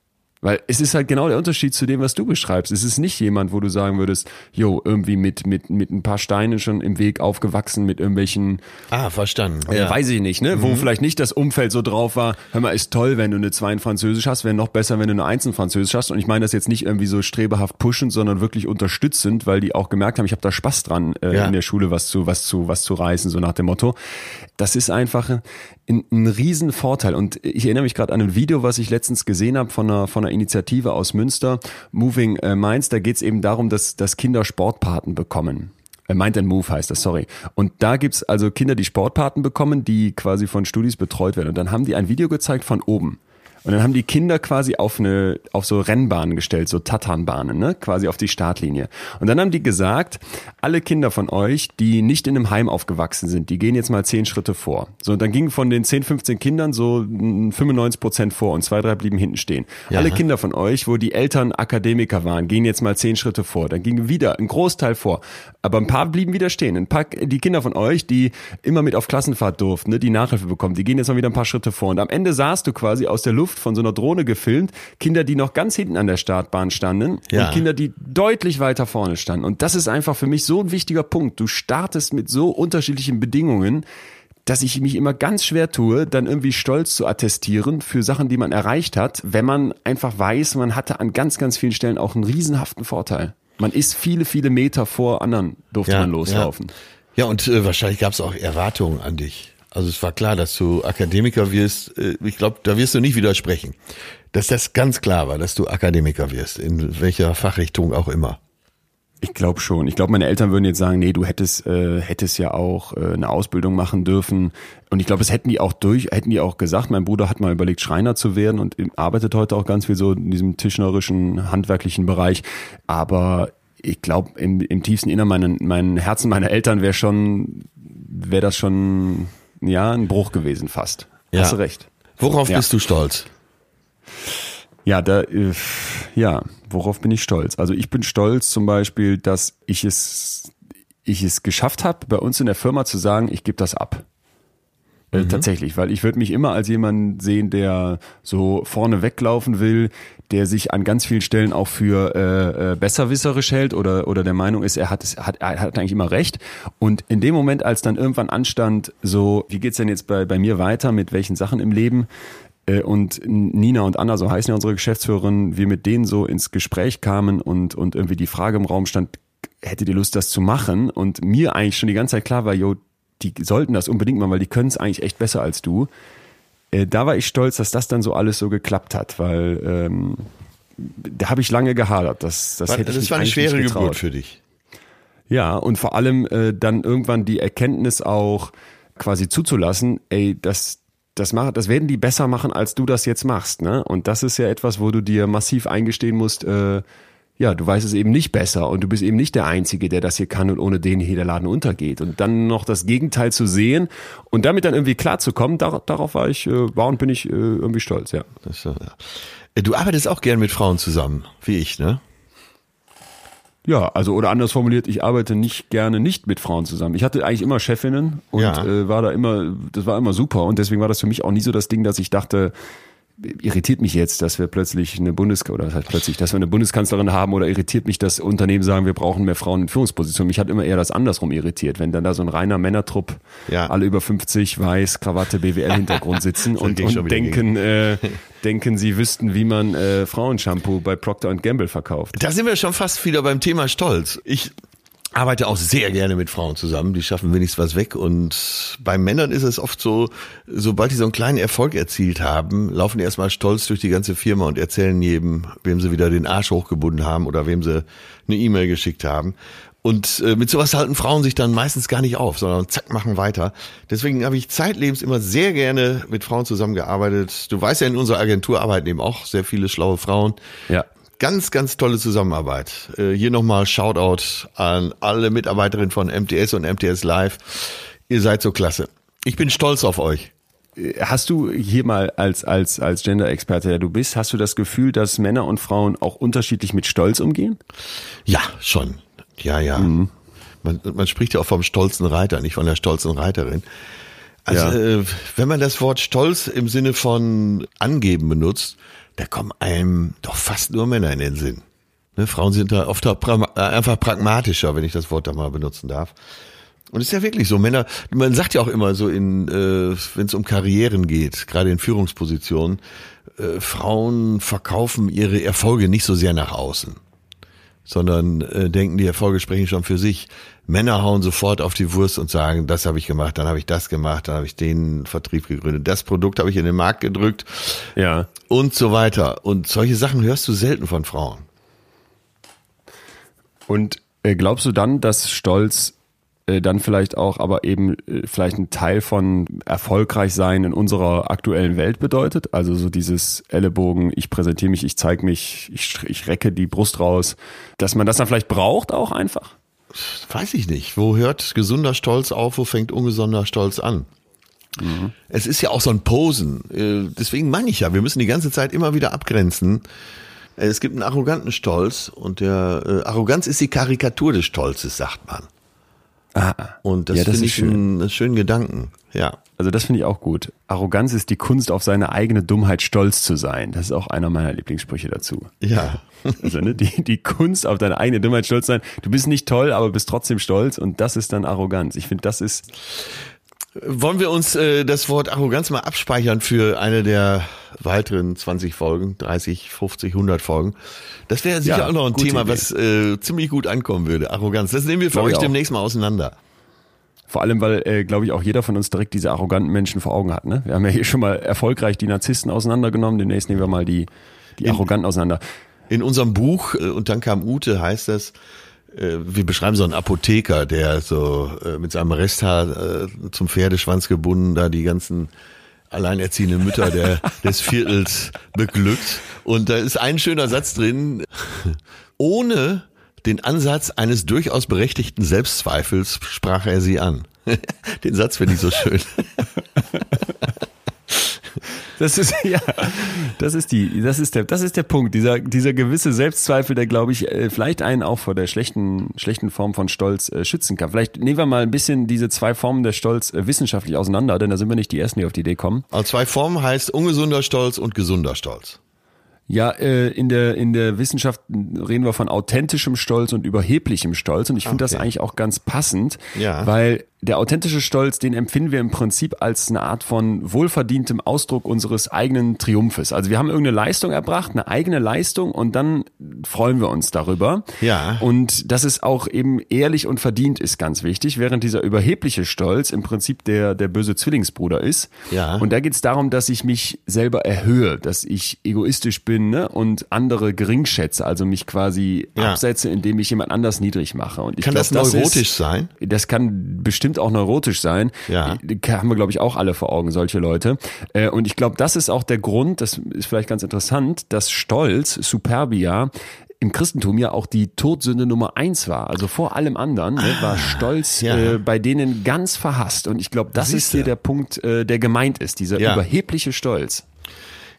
Weil es ist halt genau der Unterschied zu dem, was du beschreibst. Es ist nicht jemand, wo du sagen würdest, jo, irgendwie mit, mit, mit ein paar Steinen schon im Weg aufgewachsen, mit irgendwelchen Ah, verstanden. ja. Weiß ich nicht, ne? Mhm. Wo vielleicht nicht das Umfeld so drauf war, hör mal, ist toll, wenn du eine 2 in Französisch hast, wäre noch besser, wenn du eine 1 in Französisch hast. Und ich meine das jetzt nicht irgendwie so strebehaft pushend, sondern wirklich unterstützend, weil die auch gemerkt haben, ich habe da Spaß dran, äh, Ja. in der Schule was zu, was zu, was zu reißen, so nach dem Motto. Das ist einfach ein, ein riesen Vorteil. Und ich erinnere mich gerade an ein Video, was ich letztens gesehen habe von einer, von einer Initiative aus Münster, Moving äh, Minds. Da geht es eben darum, dass, dass Kinder Sportpaten bekommen. Äh, Mind and Move heißt das, sorry. Und da gibt's also Kinder, die Sportpaten bekommen, die quasi von Studis betreut werden. Und dann haben die ein Video gezeigt von oben. Und dann haben die Kinder quasi auf eine, auf so Rennbahnen gestellt, so Tatanbahnen, ne, quasi auf die Startlinie. Und dann haben die gesagt, alle Kinder von euch, die nicht in einem Heim aufgewachsen sind, die gehen jetzt mal zehn Schritte vor. So, und dann gingen von den 10, 15 Kindern so mm, 95 Prozent vor und zwei, drei blieben hinten stehen. Ja. Alle Kinder von euch, wo die Eltern Akademiker waren, gehen jetzt mal zehn Schritte vor. Dann ging wieder ein Großteil vor. Aber ein paar blieben wieder stehen. Ein paar, die Kinder von euch, die immer mit auf Klassenfahrt durften, ne, die Nachhilfe bekommen, die gehen jetzt mal wieder ein paar Schritte vor. Und am Ende sahst du quasi aus der Luft von so einer Drohne gefilmt, Kinder, die noch ganz hinten an der Startbahn standen Ja. und Kinder, die deutlich weiter vorne standen. Und das ist einfach für mich so ein wichtiger Punkt. Du startest mit so unterschiedlichen Bedingungen, dass ich mich immer ganz schwer tue, dann irgendwie stolz zu attestieren für Sachen, die man erreicht hat, wenn man einfach weiß, man hatte an ganz, ganz vielen Stellen auch einen riesenhaften Vorteil. Man ist viele, viele Meter vor anderen, durfte man loslaufen. Ja, ja und äh, wahrscheinlich gab es auch Erwartungen an dich. Also es war klar, dass du Akademiker wirst. Äh, ich glaube, da wirst du nicht widersprechen. Dass das ganz klar war, dass du Akademiker wirst, in welcher Fachrichtung auch immer. Ich glaube schon. Ich glaube, meine Eltern würden jetzt sagen, nee, du hättest, äh, hättest ja auch äh, eine Ausbildung machen dürfen. Und ich glaube, es hätten die auch durch, hätten die auch gesagt. Mein Bruder hat mal überlegt, Schreiner zu werden und arbeitet heute auch ganz viel so in diesem tischnerischen, handwerklichen Bereich. Aber ich glaube, im, im tiefsten Innern mein, mein Herzen meiner Eltern wäre schon, wäre das schon, ja, ein Bruch gewesen fast. Ja. Hast du recht. Worauf Ja. bist du stolz? Ja, da, äh, ja, worauf bin ich stolz? Also ich bin stolz zum Beispiel, dass ich es, ich es geschafft habe, bei uns in der Firma zu sagen, ich gebe das ab. Äh, Tatsächlich, weil ich würde mich immer als jemand sehen, der so vorne weglaufen will, der sich an ganz vielen Stellen auch für äh, äh, besserwisserisch hält oder oder der Meinung ist, er hat es hat er hat eigentlich immer recht. Und in dem Moment, als dann irgendwann anstand, so wie geht's denn jetzt bei bei mir weiter mit welchen Sachen im Leben, äh, und Nina und Anna, so heißen ja unsere Geschäftsführerinnen, wir mit denen so ins Gespräch kamen und, und irgendwie die Frage im Raum stand, hättet ihr Lust, das zu machen? Und mir eigentlich schon die ganze Zeit klar war, jo, die sollten das unbedingt machen, weil die können es eigentlich echt besser als du. Äh, da war ich stolz, dass das dann so alles so geklappt hat, weil ähm, da habe ich lange gehadert. Das, das, War- hätte ich das war eine schwere nicht Geburt für dich. Ja, und vor allem äh, dann irgendwann die Erkenntnis auch quasi zuzulassen, ey, das, das, mach, das werden die besser machen, als du das jetzt machst. Ne? Und das ist ja etwas, wo du dir massiv eingestehen musst, äh, ja, du weißt es eben nicht besser und du bist eben nicht der Einzige, der das hier kann und ohne den hier der Laden untergeht. Und dann noch das Gegenteil zu sehen und damit dann irgendwie klarzukommen, dar darauf war ich, äh, war und bin ich äh, irgendwie stolz, ja. Das. Äh, Du arbeitest auch gern mit Frauen zusammen, wie ich, ne? Ja, also oder anders formuliert, ich arbeite nicht gerne nicht mit Frauen zusammen. Ich hatte eigentlich immer Chefinnen und Ja. äh, war da immer, das war immer super und deswegen war das für mich auch nie so das Ding, dass ich dachte, irritiert mich jetzt, dass wir plötzlich eine Bundes oder was heißt plötzlich, dass wir eine Bundeskanzlerin haben oder irritiert mich, dass Unternehmen sagen, wir brauchen mehr Frauen in Führungspositionen. Mich hat immer eher das andersrum irritiert, wenn dann da so ein reiner Männertrupp, Ja. alle über 50, weiß, Krawatte, BWL-Hintergrund sitzen und, und denken, äh, denken, sie wüssten, wie man äh, Frauenshampoo bei Procter Gamble verkauft. Da sind wir schon fast wieder beim Thema Stolz. Ich arbeite auch sehr gerne mit Frauen zusammen, die schaffen wenigstens was weg und bei Männern ist es oft so, sobald die so einen kleinen Erfolg erzielt haben, laufen die erstmal stolz durch die ganze Firma und erzählen jedem, wem sie wieder den Arsch hochgebunden haben oder wem sie eine E-Mail geschickt haben. Und äh, mit sowas halten Frauen sich dann meistens gar nicht auf, sondern zack, machen weiter. Deswegen habe ich zeitlebens immer sehr gerne mit Frauen zusammengearbeitet. Du weißt ja, in unserer Agentur arbeiten eben auch sehr viele schlaue Frauen. Ja. Ganz, ganz tolle Zusammenarbeit. Äh, Hier nochmal Shoutout an alle Mitarbeiterinnen von MTS und MTS Live. Ihr seid so klasse. Ich bin stolz auf euch. Hast du hier mal als, als, als Gender-Experte, der du bist, hast du das Gefühl, dass Männer und Frauen auch unterschiedlich mit Stolz umgehen? Ja, schon. Ja, ja. Man, man spricht ja auch vom stolzen Reiter, nicht von der stolzen Reiterin. Also, Ja. äh, wenn man das Wort Stolz im Sinne von angeben benutzt, da kommen einem doch fast nur Männer in den Sinn. Ne, Frauen sind da oft äh, einfach pragmatischer, wenn ich das Wort da mal benutzen darf. Und es ist ja wirklich so, Männer, man sagt ja auch immer so in, äh, wenn es um Karrieren geht, gerade in Führungspositionen, äh, Frauen verkaufen ihre Erfolge nicht so sehr nach außen sondern äh, denken, die Erfolge sprechen schon für sich. Männer hauen sofort auf die Wurst und sagen, das habe ich gemacht, dann habe ich das gemacht, dann habe ich den Vertrieb gegründet, das Produkt habe ich in den Markt gedrückt Ja. und so weiter. Und solche Sachen hörst du selten von Frauen. Und äh, glaubst du dann, dass Stolz äh, dann vielleicht auch aber eben äh, vielleicht ein Teil von erfolgreich sein in unserer aktuellen Welt bedeutet? Also so dieses Ellenbogen, ich präsentiere mich, ich zeige mich, ich, ich recke die Brust raus, dass man das dann vielleicht braucht auch einfach? Weiß ich nicht. Wo hört gesunder Stolz auf, wo fängt ungesunder Stolz an? Es ist ja auch so ein Posen. Äh, Deswegen meine ich ja, wir müssen die ganze Zeit immer wieder abgrenzen. Es gibt einen arroganten Stolz und der äh, Arroganz ist die Karikatur des Stolzes, sagt man. Ah, Und das, Ja, das finde ist ich schön. einen, einen schönen Gedanken. Ja. Also das finde ich auch gut. Arroganz ist die Kunst, auf seine eigene Dummheit stolz zu sein. Das ist auch einer meiner Lieblingssprüche dazu. Ja. Also ne, die, die Kunst, auf deine eigene Dummheit stolz zu sein. Du bist nicht toll, aber bist trotzdem stolz und das ist dann Arroganz. Ich finde, das ist Wollen wir uns äh, das Wort Arroganz mal abspeichern für eine der weiteren 20 Folgen, 30, 50, 100 Folgen? Das wäre sicher Ja, auch noch ein Thema, Idee. was äh, ziemlich gut ankommen würde. Arroganz. Das nehmen wir für euch demnächst mal auseinander. vor allem, weil, äh, glaube ich, auch jeder von uns direkt diese arroganten Menschen vor Augen hat. Ne? Wir haben ja hier schon mal erfolgreich die Narzissten auseinandergenommen. Demnächst nehmen wir mal die, die Arroganten auseinander. In unserem Buch, äh, und dann kam Ute, heißt das, äh, wir beschreiben so einen Apotheker, der so äh, mit seinem Resthaar äh, zum Pferdeschwanz gebunden da die ganzen alleinerziehenden Mütter der, des Viertels beglückt. Und da ist ein schöner Satz drin, ohne den Ansatz eines durchaus berechtigten Selbstzweifels sprach er sie an. Den Satz finde ich so schön. Das ist ja, das ist die, das ist der, das ist der Punkt. Dieser, dieser gewisse Selbstzweifel, der glaube ich äh, vielleicht einen auch vor der schlechten, schlechten Form von Stolz äh, schützen kann. Vielleicht nehmen wir mal ein bisschen diese zwei Formen der Stolz äh, wissenschaftlich auseinander, denn da sind wir nicht die ersten, die auf die Idee kommen. Also zwei Formen heißt ungesunder Stolz und gesunder Stolz. Ja, äh, in der in der Wissenschaft reden wir von authentischem Stolz und überheblichem Stolz und ich finde das Okay. eigentlich auch ganz passend, Ja. weil der authentische Stolz, den empfinden wir im Prinzip als eine Art von wohlverdientem Ausdruck unseres eigenen Triumphes. Also wir haben irgendeine Leistung erbracht, eine eigene Leistung und dann freuen wir uns darüber. Ja. Und dass es auch eben ehrlich und verdient ist ganz wichtig, während dieser überhebliche Stolz im Prinzip der, der böse Zwillingsbruder ist. Ja. Und da geht es darum, dass ich mich selber erhöhe, dass ich egoistisch bin ne? und andere geringschätze, also mich quasi Ja. absetze, indem ich jemand anders niedrig mache. Und ich Kann glaub, das ist- neurotisch sein? das kann bestimmt auch neurotisch sein. Ja. Haben wir, glaube ich, auch alle vor Augen, solche Leute. Äh, Und ich glaube, das ist auch der Grund, das ist vielleicht ganz interessant, dass Stolz, Superbia, im Christentum ja auch die Todsünde Nummer eins war. Also vor allem anderen ne, war Stolz Ah, ja. äh, bei denen ganz verhasst. Und ich glaube, das ist Siehste. hier der Punkt, äh, der gemeint ist, dieser Ja. überhebliche Stolz.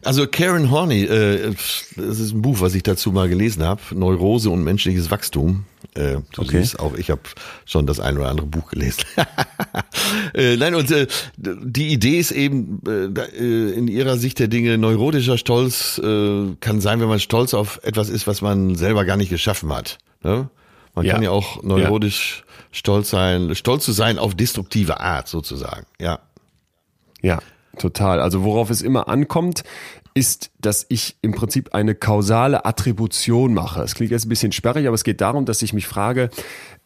Also Karen Horney, äh, das ist ein Buch, was ich dazu mal gelesen habe, Neurose und menschliches Wachstum. Äh, du Okay. siehst auch, ich habe schon das ein oder andere Buch gelesen. äh, nein, und äh, die Idee ist eben äh, äh, in ihrer Sicht der Dinge, neurotischer Stolz äh, kann sein, wenn man stolz auf etwas ist, was man selber gar nicht geschaffen hat. Ne? Man Ja. kann ja auch neurotisch stolz sein, stolz zu sein auf destruktive Art sozusagen. Ja. Ja, total. Also worauf es immer ankommt, ist, dass ich im Prinzip eine kausale Attribution mache. Es klingt jetzt ein bisschen sperrig, aber es geht darum, dass ich mich frage,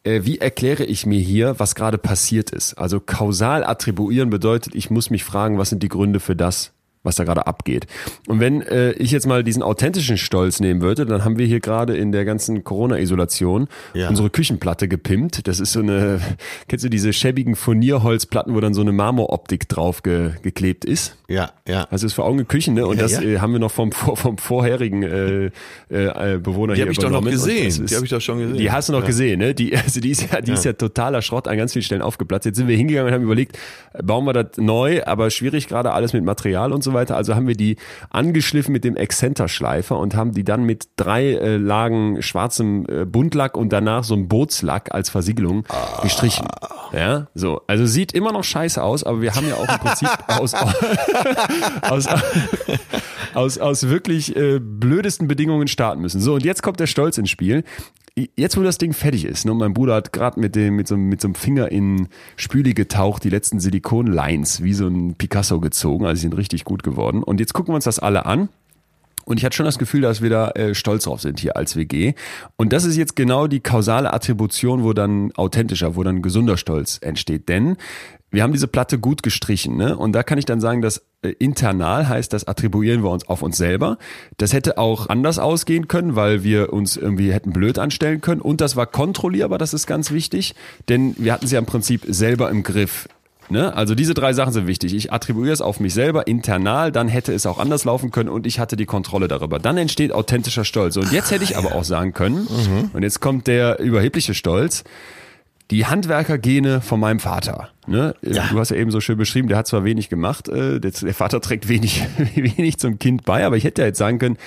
äh, wie erkläre ich mir hier, was gerade passiert ist? Also kausal attribuieren bedeutet, ich muss mich fragen, was sind die Gründe für das, was da gerade abgeht. Und wenn äh, ich jetzt mal diesen authentischen Stolz nehmen würde, dann haben wir hier gerade in der ganzen Corona-Isolation Ja. unsere Küchenplatte gepimpt. Das ist so eine, kennst du diese schäbigen Furnierholzplatten, wo dann so eine Marmoroptik drauf ge, geklebt ist? Ja, ja. Also ist vor Augen Küchen, ne? Und Ja, das ja. Äh, haben wir noch vom, vor- vom vorherigen äh, äh, Bewohner Die hier hab ich doch noch gesehen. ist- Die hab ich doch schon gesehen. Die hast du noch gesehen, ne? Die, also die ist ja, die ist ja totaler Schrott an ganz vielen Stellen aufgeplatzt. Jetzt sind wir hingegangen und haben überlegt, äh, bauen wir das neu, aber schwierig gerade alles mit Material und so weiter. Also haben wir die angeschliffen mit dem Exzenterschleifer und haben die dann mit drei äh, Lagen schwarzem äh, Buntlack und danach so einem Bootslack als Versiegelung gestrichen. Ja, so. Also sieht immer noch scheiße aus, aber wir haben ja auch im Prinzip aus, aus, aus, aus wirklich äh, blödesten Bedingungen starten müssen. So, und jetzt kommt der Stolz ins Spiel. Jetzt, wo das Ding fertig ist, ne, mein Bruder hat gerade mit dem mit so, mit so einem Finger in Spüli getaucht, die letzten Silikonlines wie so ein Picasso gezogen, also sind richtig gut geworden. Und jetzt gucken wir uns das alle an. Und ich hatte schon das Gefühl, dass wir da äh, stolz drauf sind hier als WG. Und das ist jetzt genau die kausale Attribution, wo dann authentischer, wo dann gesunder Stolz entsteht. Denn wir haben diese Platte gut gestrichen. Ne? Und da kann ich dann sagen, dass äh, internal heißt, das attribuieren wir uns auf uns selber. Das hätte auch anders ausgehen können, weil wir uns irgendwie hätten blöd anstellen können. Und das war kontrollierbar, das ist ganz wichtig. Denn wir hatten sie ja im Prinzip selber im Griff. Ne? Also diese drei Sachen sind wichtig. Ich attribuiere es auf mich selber internal, dann hätte es auch anders laufen können und ich hatte die Kontrolle darüber. Dann entsteht authentischer Stolz. Und jetzt hätte ich aber auch sagen können, und jetzt kommt der überhebliche Stolz, die Handwerkergene von meinem Vater. Ne? Du hast ja eben so schön beschrieben, der hat zwar wenig gemacht, äh, der, der Vater trägt wenig, wenig zum Kind bei, aber ich hätte ja jetzt sagen können,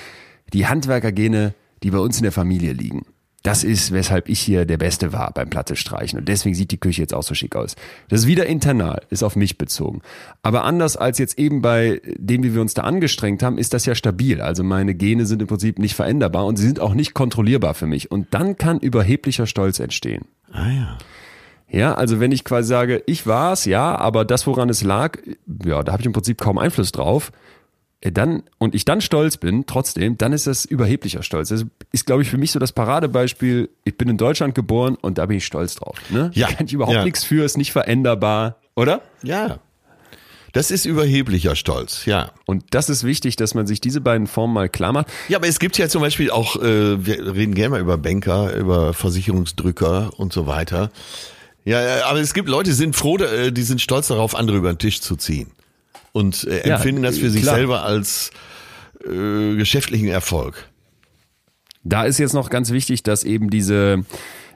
die Handwerkergene, die bei uns in der Familie liegen. Das ist, weshalb ich hier der Beste war beim Platte streichen. Und deswegen sieht die Küche jetzt auch so schick aus. Das ist wieder internal, ist auf mich bezogen. Aber anders als jetzt eben bei dem, wie wir uns da angestrengt haben, ist das ja stabil. Also meine Gene sind im Prinzip nicht veränderbar und sie sind auch nicht kontrollierbar für mich. Und dann kann überheblicher Stolz entstehen. Ah ja. Ja, also wenn ich quasi sage, ich war's, ja, aber das, woran es lag, ja, da habe ich im Prinzip kaum Einfluss drauf. äh, Dann und ich dann stolz bin, trotzdem, dann ist das überheblicher Stolz. Das ist, glaube ich, für mich so das Paradebeispiel. Ich bin in Deutschland geboren und da bin ich stolz drauf. Ne? Ja. Da kann ich überhaupt Ja. nichts für, ist nicht veränderbar, oder? Ja. Das ist überheblicher Stolz, ja. Und das ist wichtig, dass man sich diese beiden Formen mal klar macht. Ja, aber es gibt ja zum Beispiel auch, äh, wir reden gerne mal über Banker, über Versicherungsdrücker und so weiter. Ja, ja, aber es gibt Leute, die sind froh, äh, die sind stolz darauf, andere über den Tisch zu ziehen. Und äh, Ja, empfinden das für sich klar. selber als äh, geschäftlichen Erfolg. Da ist jetzt noch ganz wichtig, dass eben diese,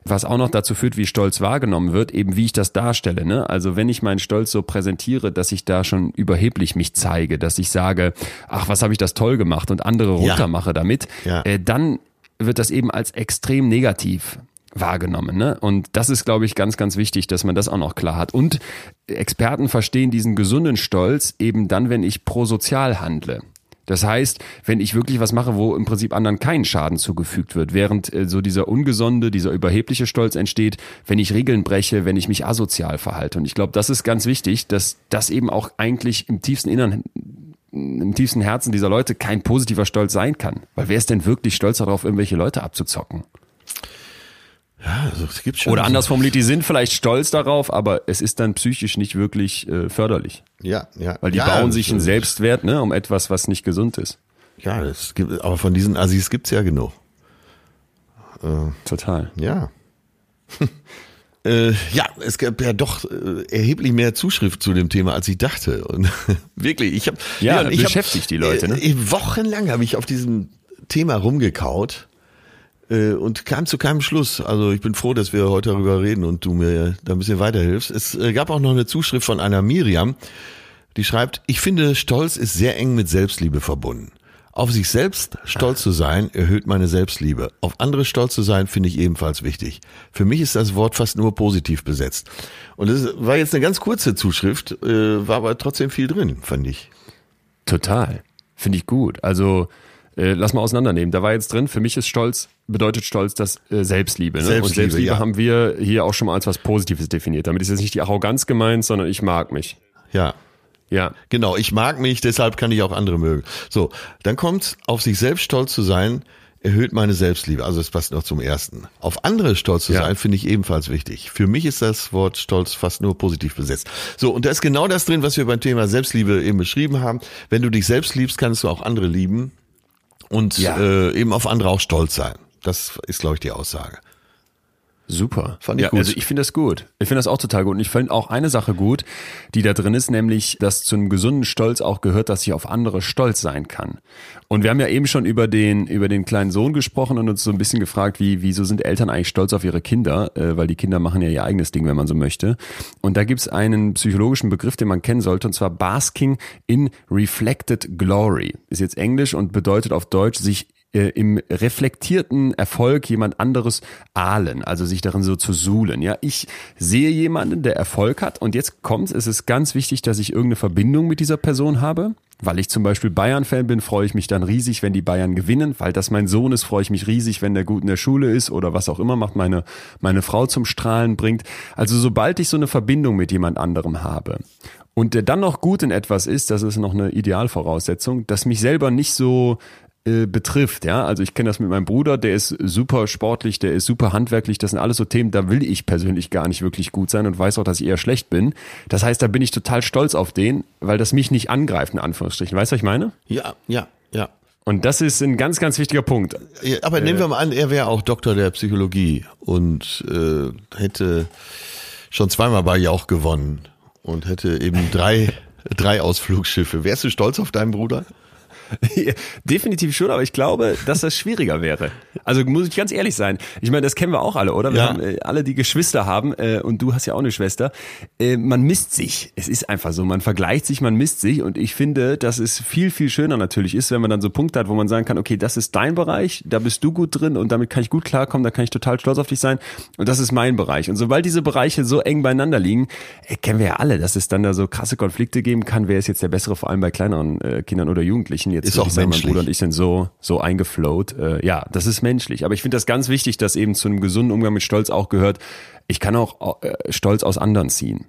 was auch noch dazu führt, wie Stolz wahrgenommen wird, eben wie ich das darstelle. Ne? Also wenn ich meinen Stolz so präsentiere, dass ich da schon überheblich mich zeige, dass ich sage, ach, was habe ich das toll gemacht und andere Ja. runtermache damit, Ja. äh, dann wird das eben als extrem negativ wahrgenommen. Ne? Und das ist, glaube ich, ganz, ganz wichtig, dass man das auch noch klar hat. Und Experten verstehen diesen gesunden Stolz eben dann, wenn ich prosozial handle. Das heißt, wenn ich wirklich was mache, wo im Prinzip anderen keinen Schaden zugefügt wird, während äh, so dieser ungesunde, dieser überhebliche Stolz entsteht, wenn ich Regeln breche, wenn ich mich asozial verhalte. Und ich glaube, das ist ganz wichtig, dass das eben auch eigentlich im tiefsten Innern im tiefsten Herzen dieser Leute kein positiver Stolz sein kann. Weil wer ist denn wirklich stolz darauf, irgendwelche Leute abzuzocken? Ja, also es gibt schon. Oder anders formuliert, die sind vielleicht stolz darauf, aber es ist dann psychisch nicht wirklich äh, förderlich. Ja, ja. Weil die ja, bauen sich einen Selbstwert, ne, um etwas, was nicht gesund ist. Ja, das gibt, aber von diesen Assis gibt's ja genug. Total. Ja. äh, ja, es gab ja doch äh, erheblich mehr Zuschrift zu dem Thema, als ich dachte. Und wirklich, ich habe Ja, ich beschäftigt die Leute, ne? Äh, wochenlang habe ich auf diesem Thema rumgekaut äh, und kam zu keinem Schluss. Also ich bin froh, dass wir heute darüber reden und du mir da ein bisschen weiterhilfst. Es äh, gab auch noch eine Zuschrift von einer Miriam, die schreibt, ich finde, Stolz ist sehr eng mit Selbstliebe verbunden. Auf sich selbst stolz zu sein, erhöht meine Selbstliebe. Auf andere stolz zu sein, finde ich ebenfalls wichtig. Für mich ist das Wort fast nur positiv besetzt. Und das war jetzt eine ganz kurze Zuschrift, äh, war aber trotzdem viel drin, fand ich. Total. Finde ich gut. Also äh, lass mal auseinandernehmen. Da war jetzt drin, für mich ist Stolz, bedeutet Stolz das äh, Selbstliebe. Ne? Und Selbstliebe, Selbstliebe ja. haben wir hier auch schon mal als was Positives definiert. Damit ist jetzt nicht die Arroganz gemeint, sondern ich mag mich. Ja. Ja. Genau, ich mag mich, deshalb kann ich auch andere mögen. So, dann kommt, auf sich selbst stolz zu sein, erhöht meine Selbstliebe. Also es passt noch zum ersten. Auf andere stolz zu Ja. sein, finde ich ebenfalls wichtig. Für mich ist das Wort stolz fast nur positiv besetzt. So, und da ist genau das drin, was wir beim Thema Selbstliebe eben beschrieben haben. Wenn du dich selbst liebst, kannst du auch andere lieben und Ja. äh, eben auf andere auch stolz sein. Das ist, glaube ich, die Aussage. Super. Fand ich ja, gut. Also ich finde das gut. Ich finde das auch total gut. Und ich finde auch eine Sache gut, die da drin ist, nämlich, dass zu einem gesunden Stolz auch gehört, dass ich auf andere stolz sein kann. Und wir haben ja eben schon über den, über den kleinen Sohn gesprochen und uns so ein bisschen gefragt, wie, wieso sind Eltern eigentlich stolz auf ihre Kinder? Äh, weil die Kinder machen ja ihr eigenes Ding, wenn man so möchte. Und da gibt's einen psychologischen Begriff, den man kennen sollte, und zwar Basking in Reflected Glory. Ist jetzt Englisch und bedeutet auf Deutsch, sich äh, im reflektierten Erfolg jemand anderes ahlen, also sich darin so zu suhlen. Ja, ich sehe jemanden, der Erfolg hat und jetzt kommt, es ist ganz wichtig, dass ich irgendeine Verbindung mit dieser Person habe. Weil ich zum Beispiel Bayern-Fan bin, freue ich mich dann riesig, wenn die Bayern gewinnen. Weil das mein Sohn ist, freue ich mich riesig, wenn der gut in der Schule ist oder was auch immer macht, meine, meine Frau zum Strahlen bringt. Also sobald ich so eine Verbindung mit jemand anderem habe und der dann noch gut in etwas ist, das ist noch eine Idealvoraussetzung, dass mich selber nicht so äh, betrifft, ja. Also ich kenne das mit meinem Bruder, der ist super sportlich, der ist super handwerklich, das sind alles so Themen, da will ich persönlich gar nicht wirklich gut sein und weiß auch, dass ich eher schlecht bin. Das heißt, da bin ich total stolz auf den, weil das mich nicht angreift, in Anführungsstrichen. Weißt du, was ich meine? Ja, ja, ja. Und das ist ein ganz, ganz wichtiger Punkt. Ja, aber nehmen wir mal an, er wäre auch Doktor der Psychologie und äh, hätte schon zweimal bei Jauch gewonnen und hätte eben drei, drei Ausflugsschiffe. Wärst du stolz auf deinen Bruder? Definitiv schon, aber ich glaube, dass das schwieriger wäre. Also muss ich ganz ehrlich sein. Ich meine, das kennen wir auch alle, oder? Wir Ja. haben äh, alle, die Geschwister haben, äh, und du hast ja auch eine Schwester. Äh, man misst sich. Es ist einfach so. Man vergleicht sich, man misst sich. Und ich finde, dass es viel, viel schöner natürlich ist, wenn man dann so Punkte hat, wo man sagen kann, okay, das ist dein Bereich, da bist du gut drin und damit kann ich gut klarkommen, da kann ich total stolz auf dich sein. Und das ist mein Bereich. Und sobald diese Bereiche so eng beieinander liegen, äh, kennen wir ja alle, dass es dann da so krasse Konflikte geben kann. Wer ist jetzt der Bessere, vor allem bei kleineren äh, Kindern oder Jugendlichen? Jetzt Ist auch ich sagen, mein menschlich. Bruder und ich sind so, so eingeflowt. Äh, ja, das ist menschlich. Aber ich finde das ganz wichtig, dass eben zu einem gesunden Umgang mit Stolz auch gehört, ich kann auch äh, Stolz aus anderen ziehen.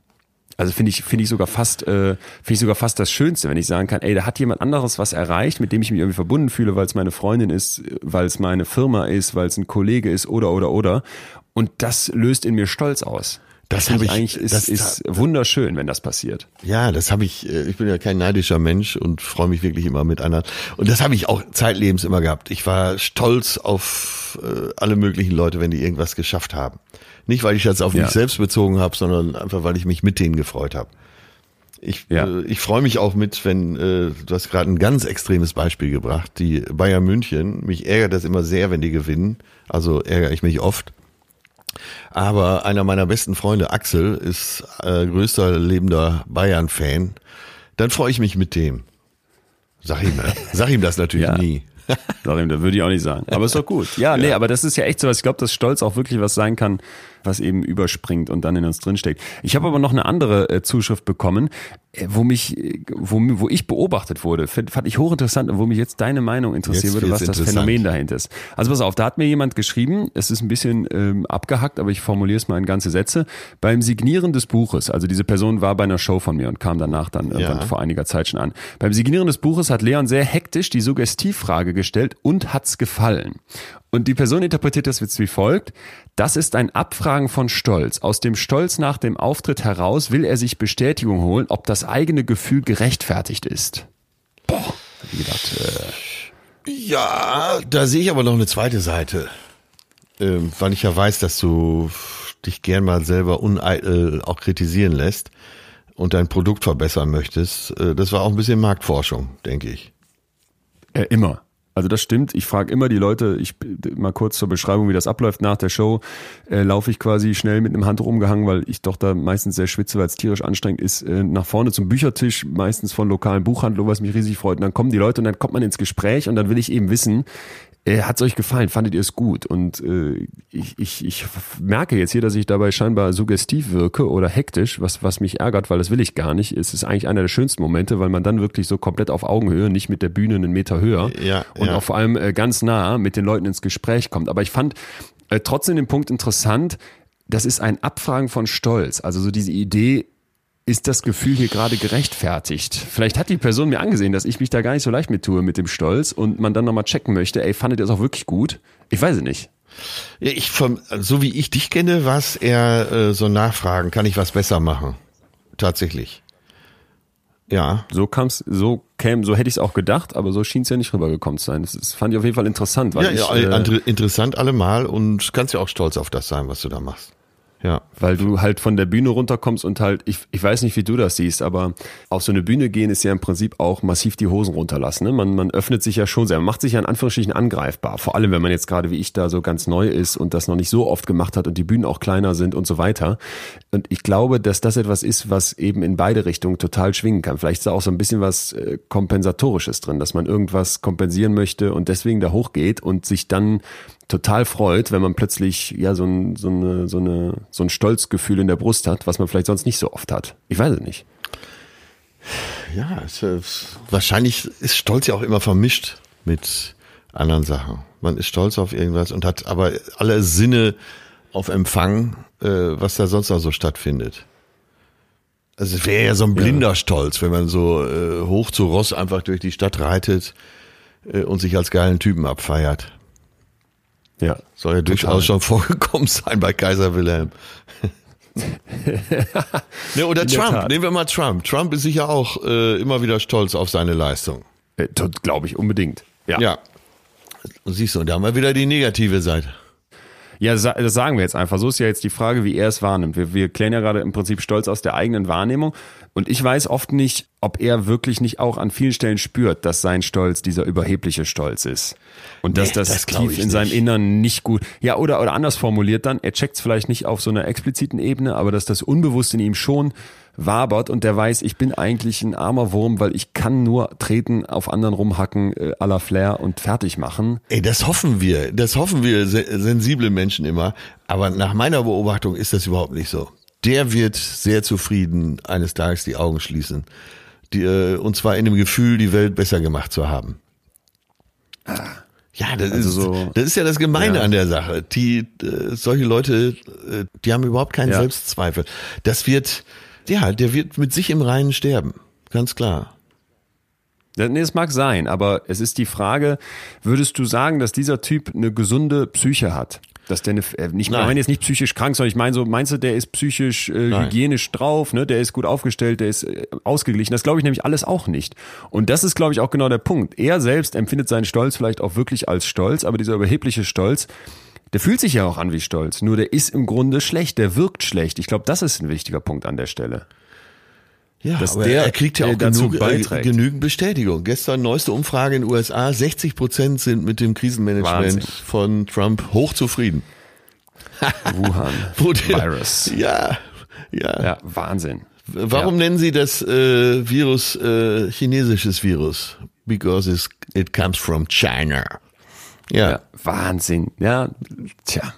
Also finde ich, finde ich sogar fast, äh, finde ich sogar fast das Schönste, wenn ich sagen kann, ey, da hat jemand anderes was erreicht, mit dem ich mich irgendwie verbunden fühle, weil es meine Freundin ist, weil es meine Firma ist, weil es ein Kollege ist oder oder oder. Und das löst in mir Stolz aus. Das hab ich ich- eigentlich ist, das- ist wunderschön, wenn das passiert. Ja, das habe ich, äh, ich bin ja kein neidischer Mensch und freue mich wirklich immer mit anderen. Und das habe ich auch zeitlebens immer gehabt. Ich war stolz auf äh, alle möglichen Leute, wenn die irgendwas geschafft haben. Nicht, weil ich das auf Ja. mich selbst bezogen habe, sondern einfach, weil ich mich mit denen gefreut habe. Ich, Ja. äh, ich freue mich auch mit, wenn, äh, du hast gerade ein ganz extremes Beispiel gebracht, die Bayern München, mich ärgert das immer sehr, wenn die gewinnen, also ärgere ich mich oft. Aber einer meiner besten Freunde, Axel, ist äh, größter lebender Bayern-Fan. Dann freue ich mich mit dem. Sag ihm, sag ihm das natürlich Ja. nie. Darin, da würde ich auch nicht sagen. Aber ist doch gut. Ja, nee, aber das ist ja echt so was. Ich glaube, dass Stolz auch wirklich was sein kann, was eben überspringt und dann in uns drinsteckt. Ich habe aber noch eine andere äh, Zuschrift bekommen, äh, wo mich, äh, wo, wo ich beobachtet wurde. Fand, ich hochinteressant und wo mich jetzt deine Meinung interessieren Jetzt würde, was das. Phänomen dahinter ist. Also pass auf, da hat mir jemand geschrieben, es ist ein bisschen ähm, abgehackt, aber ich formuliere es mal in ganze Sätze. Beim Signieren des Buches, also diese Person war bei einer Show von mir und kam danach dann irgendwann Ja. vor einiger Zeit schon an. Beim Signieren des Buches hat Leon sehr hektisch die Suggestivfrage gestellt und hat's gefallen. Und die Person interpretiert das jetzt wie folgt. Das ist ein Abfragen von Stolz. Aus dem Stolz nach dem Auftritt heraus will er sich Bestätigung holen, ob das eigene Gefühl gerechtfertigt ist. Boah, hab ich gedacht, äh, Ja, da sehe ich aber noch eine zweite Seite. Ähm, weil ich ja weiß, dass du dich gern mal selber uneitel auch kritisieren lässt und dein Produkt verbessern möchtest. Äh, das war auch ein bisschen Marktforschung, denke ich. Äh, immer. Also das stimmt. Ich frage immer die Leute, ich mal kurz zur Beschreibung, wie das abläuft nach der Show, äh, laufe ich quasi schnell mit einem Handtuch umgehangen, weil ich doch da meistens sehr schwitze, weil es tierisch anstrengend ist, äh, nach vorne zum Büchertisch, meistens von lokalen Buchhandlungen, was mich riesig freut. Und dann kommen die Leute und dann kommt man ins Gespräch und dann will ich eben wissen, hat es euch gefallen? Fandet ihr es gut? Und äh, ich, ich, ich merke jetzt hier, dass ich dabei scheinbar suggestiv wirke oder hektisch, was, was mich ärgert, weil das will ich gar nicht. Es ist eigentlich einer der schönsten Momente, weil man dann wirklich so komplett auf Augenhöhe, nicht mit der Bühne einen Meter höher Ja, und ja. auch vor allem äh, ganz nah mit den Leuten ins Gespräch kommt. Aber ich fand äh, trotzdem den Punkt interessant, das ist ein Abfragen von Stolz. Also so diese Idee, ist das Gefühl hier gerade gerechtfertigt? Vielleicht hat die Person mir angesehen, dass ich mich da gar nicht so leicht mit tue mit dem Stolz und man dann nochmal checken möchte, ey, fandet ihr das auch wirklich gut? Ich weiß es nicht. Ja, ich vom, so wie ich dich kenne, was eher äh, so nachfragen, kann ich was besser machen? Tatsächlich. Ja. So kam's, so käme, so hätte ich es auch gedacht, aber so schien es ja nicht rübergekommen zu sein. Das, ist, fand ich auf jeden Fall interessant, weil Ja, ich, ja äh, inter- interessant allemal und kannst ja auch stolz auf das sein, was du da machst. Ja. Weil du halt von der Bühne runterkommst und halt, ich, ich weiß nicht, wie du das siehst, aber auf so eine Bühne gehen ist ja im Prinzip auch massiv die Hosen runterlassen. Ne? Man, man öffnet sich ja schon sehr, man macht sich ja in Anführungsstrichen angreifbar. Vor allem, wenn man jetzt gerade wie ich da so ganz neu ist und das noch nicht so oft gemacht hat und die Bühnen auch kleiner sind und so weiter. Und ich glaube, dass das etwas ist, was eben in beide Richtungen total schwingen kann. Vielleicht ist da auch so ein bisschen was äh, Kompensatorisches drin, dass man irgendwas kompensieren möchte und deswegen da hochgeht und sich dann total freut, wenn man plötzlich ja so ein, so eine, so eine, so ein Stolzgefühl in der Brust hat, was man vielleicht sonst nicht so oft hat. Ich weiß es nicht. Ja, es, äh, wahrscheinlich ist Stolz ja auch immer vermischt mit anderen Sachen. Man ist stolz auf irgendwas und hat aber alle Sinne auf Empfang, äh, was da sonst noch so stattfindet. Also es wäre ja so ein blinder Stolz, wenn man so äh, hoch zu Ross einfach durch die Stadt reitet äh, und sich als geilen Typen abfeiert. Ja. Soll ja durchaus schon vorgekommen sein bei Kaiser Wilhelm. ne, oder In Trump, nehmen wir mal Trump. Trump ist sicher auch äh, immer wieder stolz auf seine Leistung. Äh, Glaube ich unbedingt. Ja. Ja. Siehst du, und da haben wir wieder die negative Seite. Ja, das sagen wir jetzt einfach. So ist ja jetzt die Frage, wie er es wahrnimmt. Wir, wir klären ja gerade im Prinzip Stolz aus der eigenen Wahrnehmung. Und ich weiß oft nicht, ob er wirklich nicht auch an vielen Stellen spürt, dass sein Stolz dieser überhebliche Stolz ist. Und dass Nee, das, das tief in seinem nicht. Innern nicht gut. Ja, oder, oder anders formuliert dann, er checkt es vielleicht nicht auf so einer expliziten Ebene, aber dass das unbewusst in ihm schon wabert und der weiß, ich bin eigentlich ein armer Wurm, weil ich kann nur treten, auf anderen rumhacken, äh, à la Flair und fertig machen. Ey, das hoffen wir. Das hoffen wir se sensible Menschen immer. Aber nach meiner Beobachtung ist das überhaupt nicht so. Der wird sehr zufrieden eines Tages die Augen schließen. Die, äh, und zwar in dem Gefühl, die Welt besser gemacht zu haben. Ja, das, Also ist, so- das ist ja das Gemeine Ja. an der Sache. Die, äh, solche Leute, äh, die haben überhaupt keinen Ja. Selbstzweifel. Das wird, ja, der wird mit sich im Reinen sterben. Ganz klar. Ja, Nee, es mag sein, aber es ist die Frage, würdest du sagen, dass dieser Typ eine gesunde Psyche hat? Dass der eine, äh, nicht, ich meine jetzt nicht psychisch krank, sondern ich meine so, meinst du, der ist psychisch äh, Nein. hygienisch drauf, ne? der ist gut aufgestellt, der ist äh, ausgeglichen. Das glaube ich nämlich alles auch nicht. Und das ist, glaube ich, auch genau der Punkt. Er selbst empfindet seinen Stolz vielleicht auch wirklich als Stolz, aber dieser überhebliche Stolz, der fühlt sich ja auch an wie Stolz. Nur der ist im Grunde schlecht, der wirkt schlecht. Ich glaube, das ist ein wichtiger Punkt an der Stelle. Ja, Dass aber der, er kriegt ja äh, auch genug, äh, beiträgt. genügend Bestätigung. Gestern neueste Umfrage in den USA, 60 Prozent sind mit dem Krisenmanagement Wahnsinn. von Trump hochzufrieden. Wuhan. Virus. Ja, ja. Ja, Wahnsinn. Warum nennen Sie das äh, Virus äh, chinesisches Virus? Because it comes from China. Ja. Ja, Wahnsinn. Ja, tja.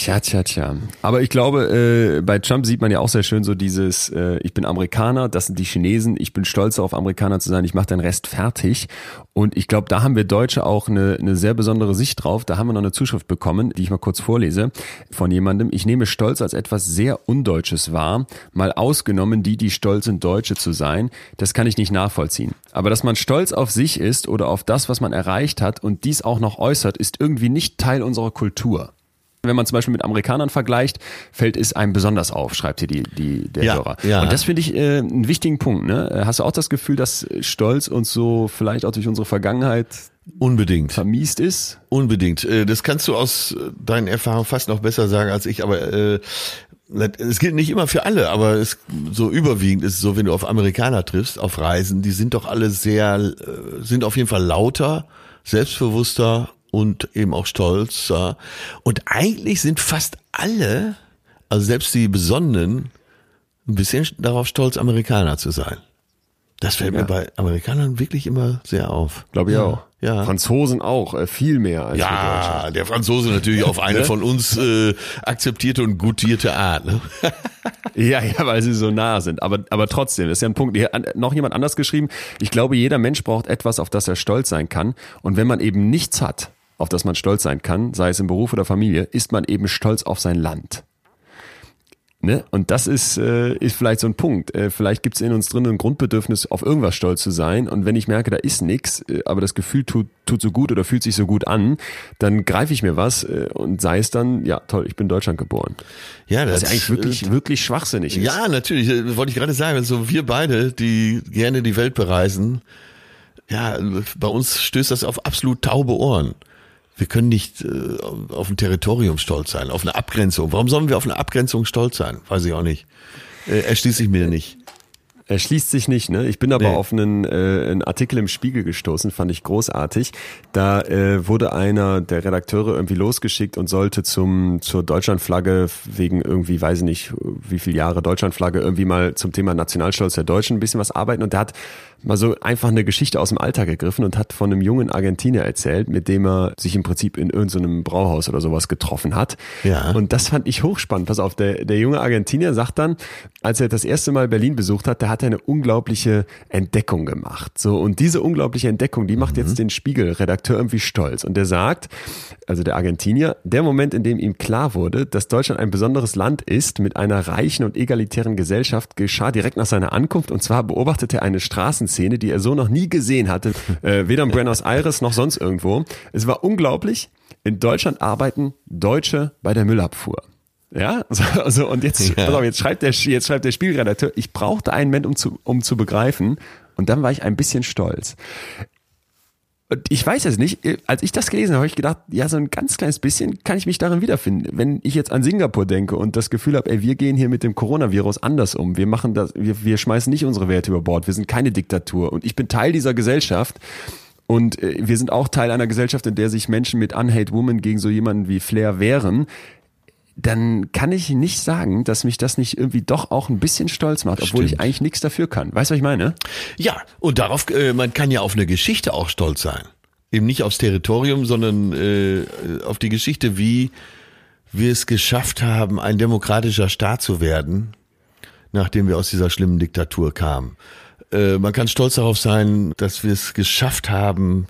Tja, tja, tja. Aber ich glaube, äh, bei Trump sieht man ja auch sehr schön so dieses, äh, ich bin Amerikaner, das sind die Chinesen, ich bin stolz darauf, Amerikaner zu sein, ich mache den Rest fertig. Und ich glaube, da haben wir Deutsche auch eine, eine sehr besondere Sicht drauf. Da haben wir noch eine Zuschrift bekommen, die ich mal kurz vorlese, von jemandem. Ich nehme Stolz als etwas sehr Undeutsches wahr, mal ausgenommen die, die stolz sind, Deutsche zu sein. Das kann ich nicht nachvollziehen. Aber dass man stolz auf sich ist oder auf das, was man erreicht hat und dies auch noch äußert, ist irgendwie nicht Teil unserer Kultur. Wenn man zum Beispiel mit Amerikanern vergleicht, fällt es einem besonders auf, schreibt hier die, die, der Ja, Hörer. ja. Und das finde ich äh, einen wichtigen Punkt. Ne? Hast du auch das Gefühl, dass Stolz uns so vielleicht auch durch unsere Vergangenheit Unbedingt. vermiest ist? Unbedingt. Äh, Das kannst du aus deinen Erfahrungen fast noch besser sagen als ich, aber äh, es gilt nicht immer für alle, aber es so überwiegend ist es so, wenn du auf Amerikaner triffst, auf Reisen, die sind doch alle sehr, äh, sind auf jeden Fall lauter, selbstbewusster und eben auch stolzer. Und eigentlich sind fast alle, also selbst die Besonnenen, ein bisschen darauf stolz, Amerikaner zu sein. Das fällt mir bei Amerikanern wirklich immer sehr auf. Glaube ich auch. Ja. Franzosen auch, äh, viel mehr als. Ja, der Franzose natürlich auf eine von uns äh, akzeptierte und gutierte Art. Ne? Ja, ja, weil sie so nah sind. Aber, aber trotzdem, das ist ja ein Punkt. Hier hat noch jemand anders geschrieben. Ich glaube, jeder Mensch braucht etwas, auf das er stolz sein kann. Und wenn man eben nichts hat, auf das man stolz sein kann, sei es im Beruf oder Familie, ist man eben stolz auf sein Land. Ne? Und das ist, äh, ist vielleicht so ein Punkt. Äh, vielleicht gibt es in uns drin ein Grundbedürfnis, auf irgendwas stolz zu sein. Und wenn ich merke, da ist nichts, äh, aber das Gefühl tut, tut so gut oder fühlt sich so gut an, dann greife ich mir was äh, und sei es dann, ja toll, ich bin in Deutschland geboren. Ja, Was das ja eigentlich wirklich, wirklich schwachsinnig ist. Ja, natürlich. äh, Wollte ich gerade sagen. Also wir beide, die gerne die Welt bereisen, ja, bei uns stößt das auf absolut taube Ohren. Wir können nicht äh, auf ein Territorium stolz sein, auf eine Abgrenzung. Warum sollen wir auf eine Abgrenzung stolz sein? Weiß ich auch nicht. Äh, erschließe ich mir nicht. Er schließt sich nicht, ne? Ich bin aber Nee. auf einen, äh, einen Artikel im Spiegel gestoßen, fand ich großartig. Da äh, wurde einer der Redakteure irgendwie losgeschickt und sollte zum zur Deutschlandflagge wegen irgendwie, weiß ich nicht, wie viele Jahre Deutschlandflagge irgendwie mal zum Thema Nationalstolz der Deutschen ein bisschen was arbeiten und der hat mal so einfach eine Geschichte aus dem Alltag gegriffen und hat von einem jungen Argentinier erzählt, mit dem er sich im Prinzip in irgendeinem Brauhaus oder sowas getroffen hat. Ja. Und das fand ich hochspannend. Pass auf, der, der junge Argentinier sagt dann, als er das erste Mal Berlin besucht hat, da hat er eine unglaubliche Entdeckung gemacht. So, und diese unglaubliche Entdeckung, die macht jetzt den Spiegel-Redakteur irgendwie stolz. Und der sagt, also der Argentinier, der Moment, in dem ihm klar wurde, dass Deutschland ein besonderes Land ist mit einer reichen und egalitären Gesellschaft, geschah direkt nach seiner Ankunft. Und zwar beobachtete er eine Straßenszene, die er so noch nie gesehen hatte, äh, weder in Buenos Aires noch sonst irgendwo. Es war unglaublich. In Deutschland arbeiten Deutsche bei der Müllabfuhr. Ja, so, also und jetzt, pass auf, jetzt schreibt der, jetzt schreibt der Spielredakteur, ich brauchte einen Moment, um zu, um zu begreifen. Und dann war ich ein bisschen stolz. Und ich weiß es nicht, als ich das gelesen habe, habe ich gedacht, ja, so ein ganz kleines bisschen kann ich mich darin wiederfinden. Wenn ich jetzt an Singapur denke und das Gefühl habe, ey, wir gehen hier mit dem Coronavirus anders um. Wir machen das, wir, wir schmeißen nicht unsere Werte über Bord. Wir sind keine Diktatur. Und ich bin Teil dieser Gesellschaft. Und äh, wir sind auch Teil einer Gesellschaft, in der sich Menschen mit Unhate Woman gegen so jemanden wie Flair wehren dann kann ich nicht sagen, dass mich das nicht irgendwie doch auch ein bisschen stolz macht, obwohl ich Stimmt. eigentlich nichts dafür kann. Weißt du, was ich meine? Ja, und darauf, äh, man kann ja auf eine Geschichte auch stolz sein. Eben nicht aufs Territorium, sondern äh, auf die Geschichte, wie wir es geschafft haben, ein demokratischer Staat zu werden, nachdem wir aus dieser schlimmen Diktatur kamen. Äh, man kann stolz darauf sein, dass wir es geschafft haben,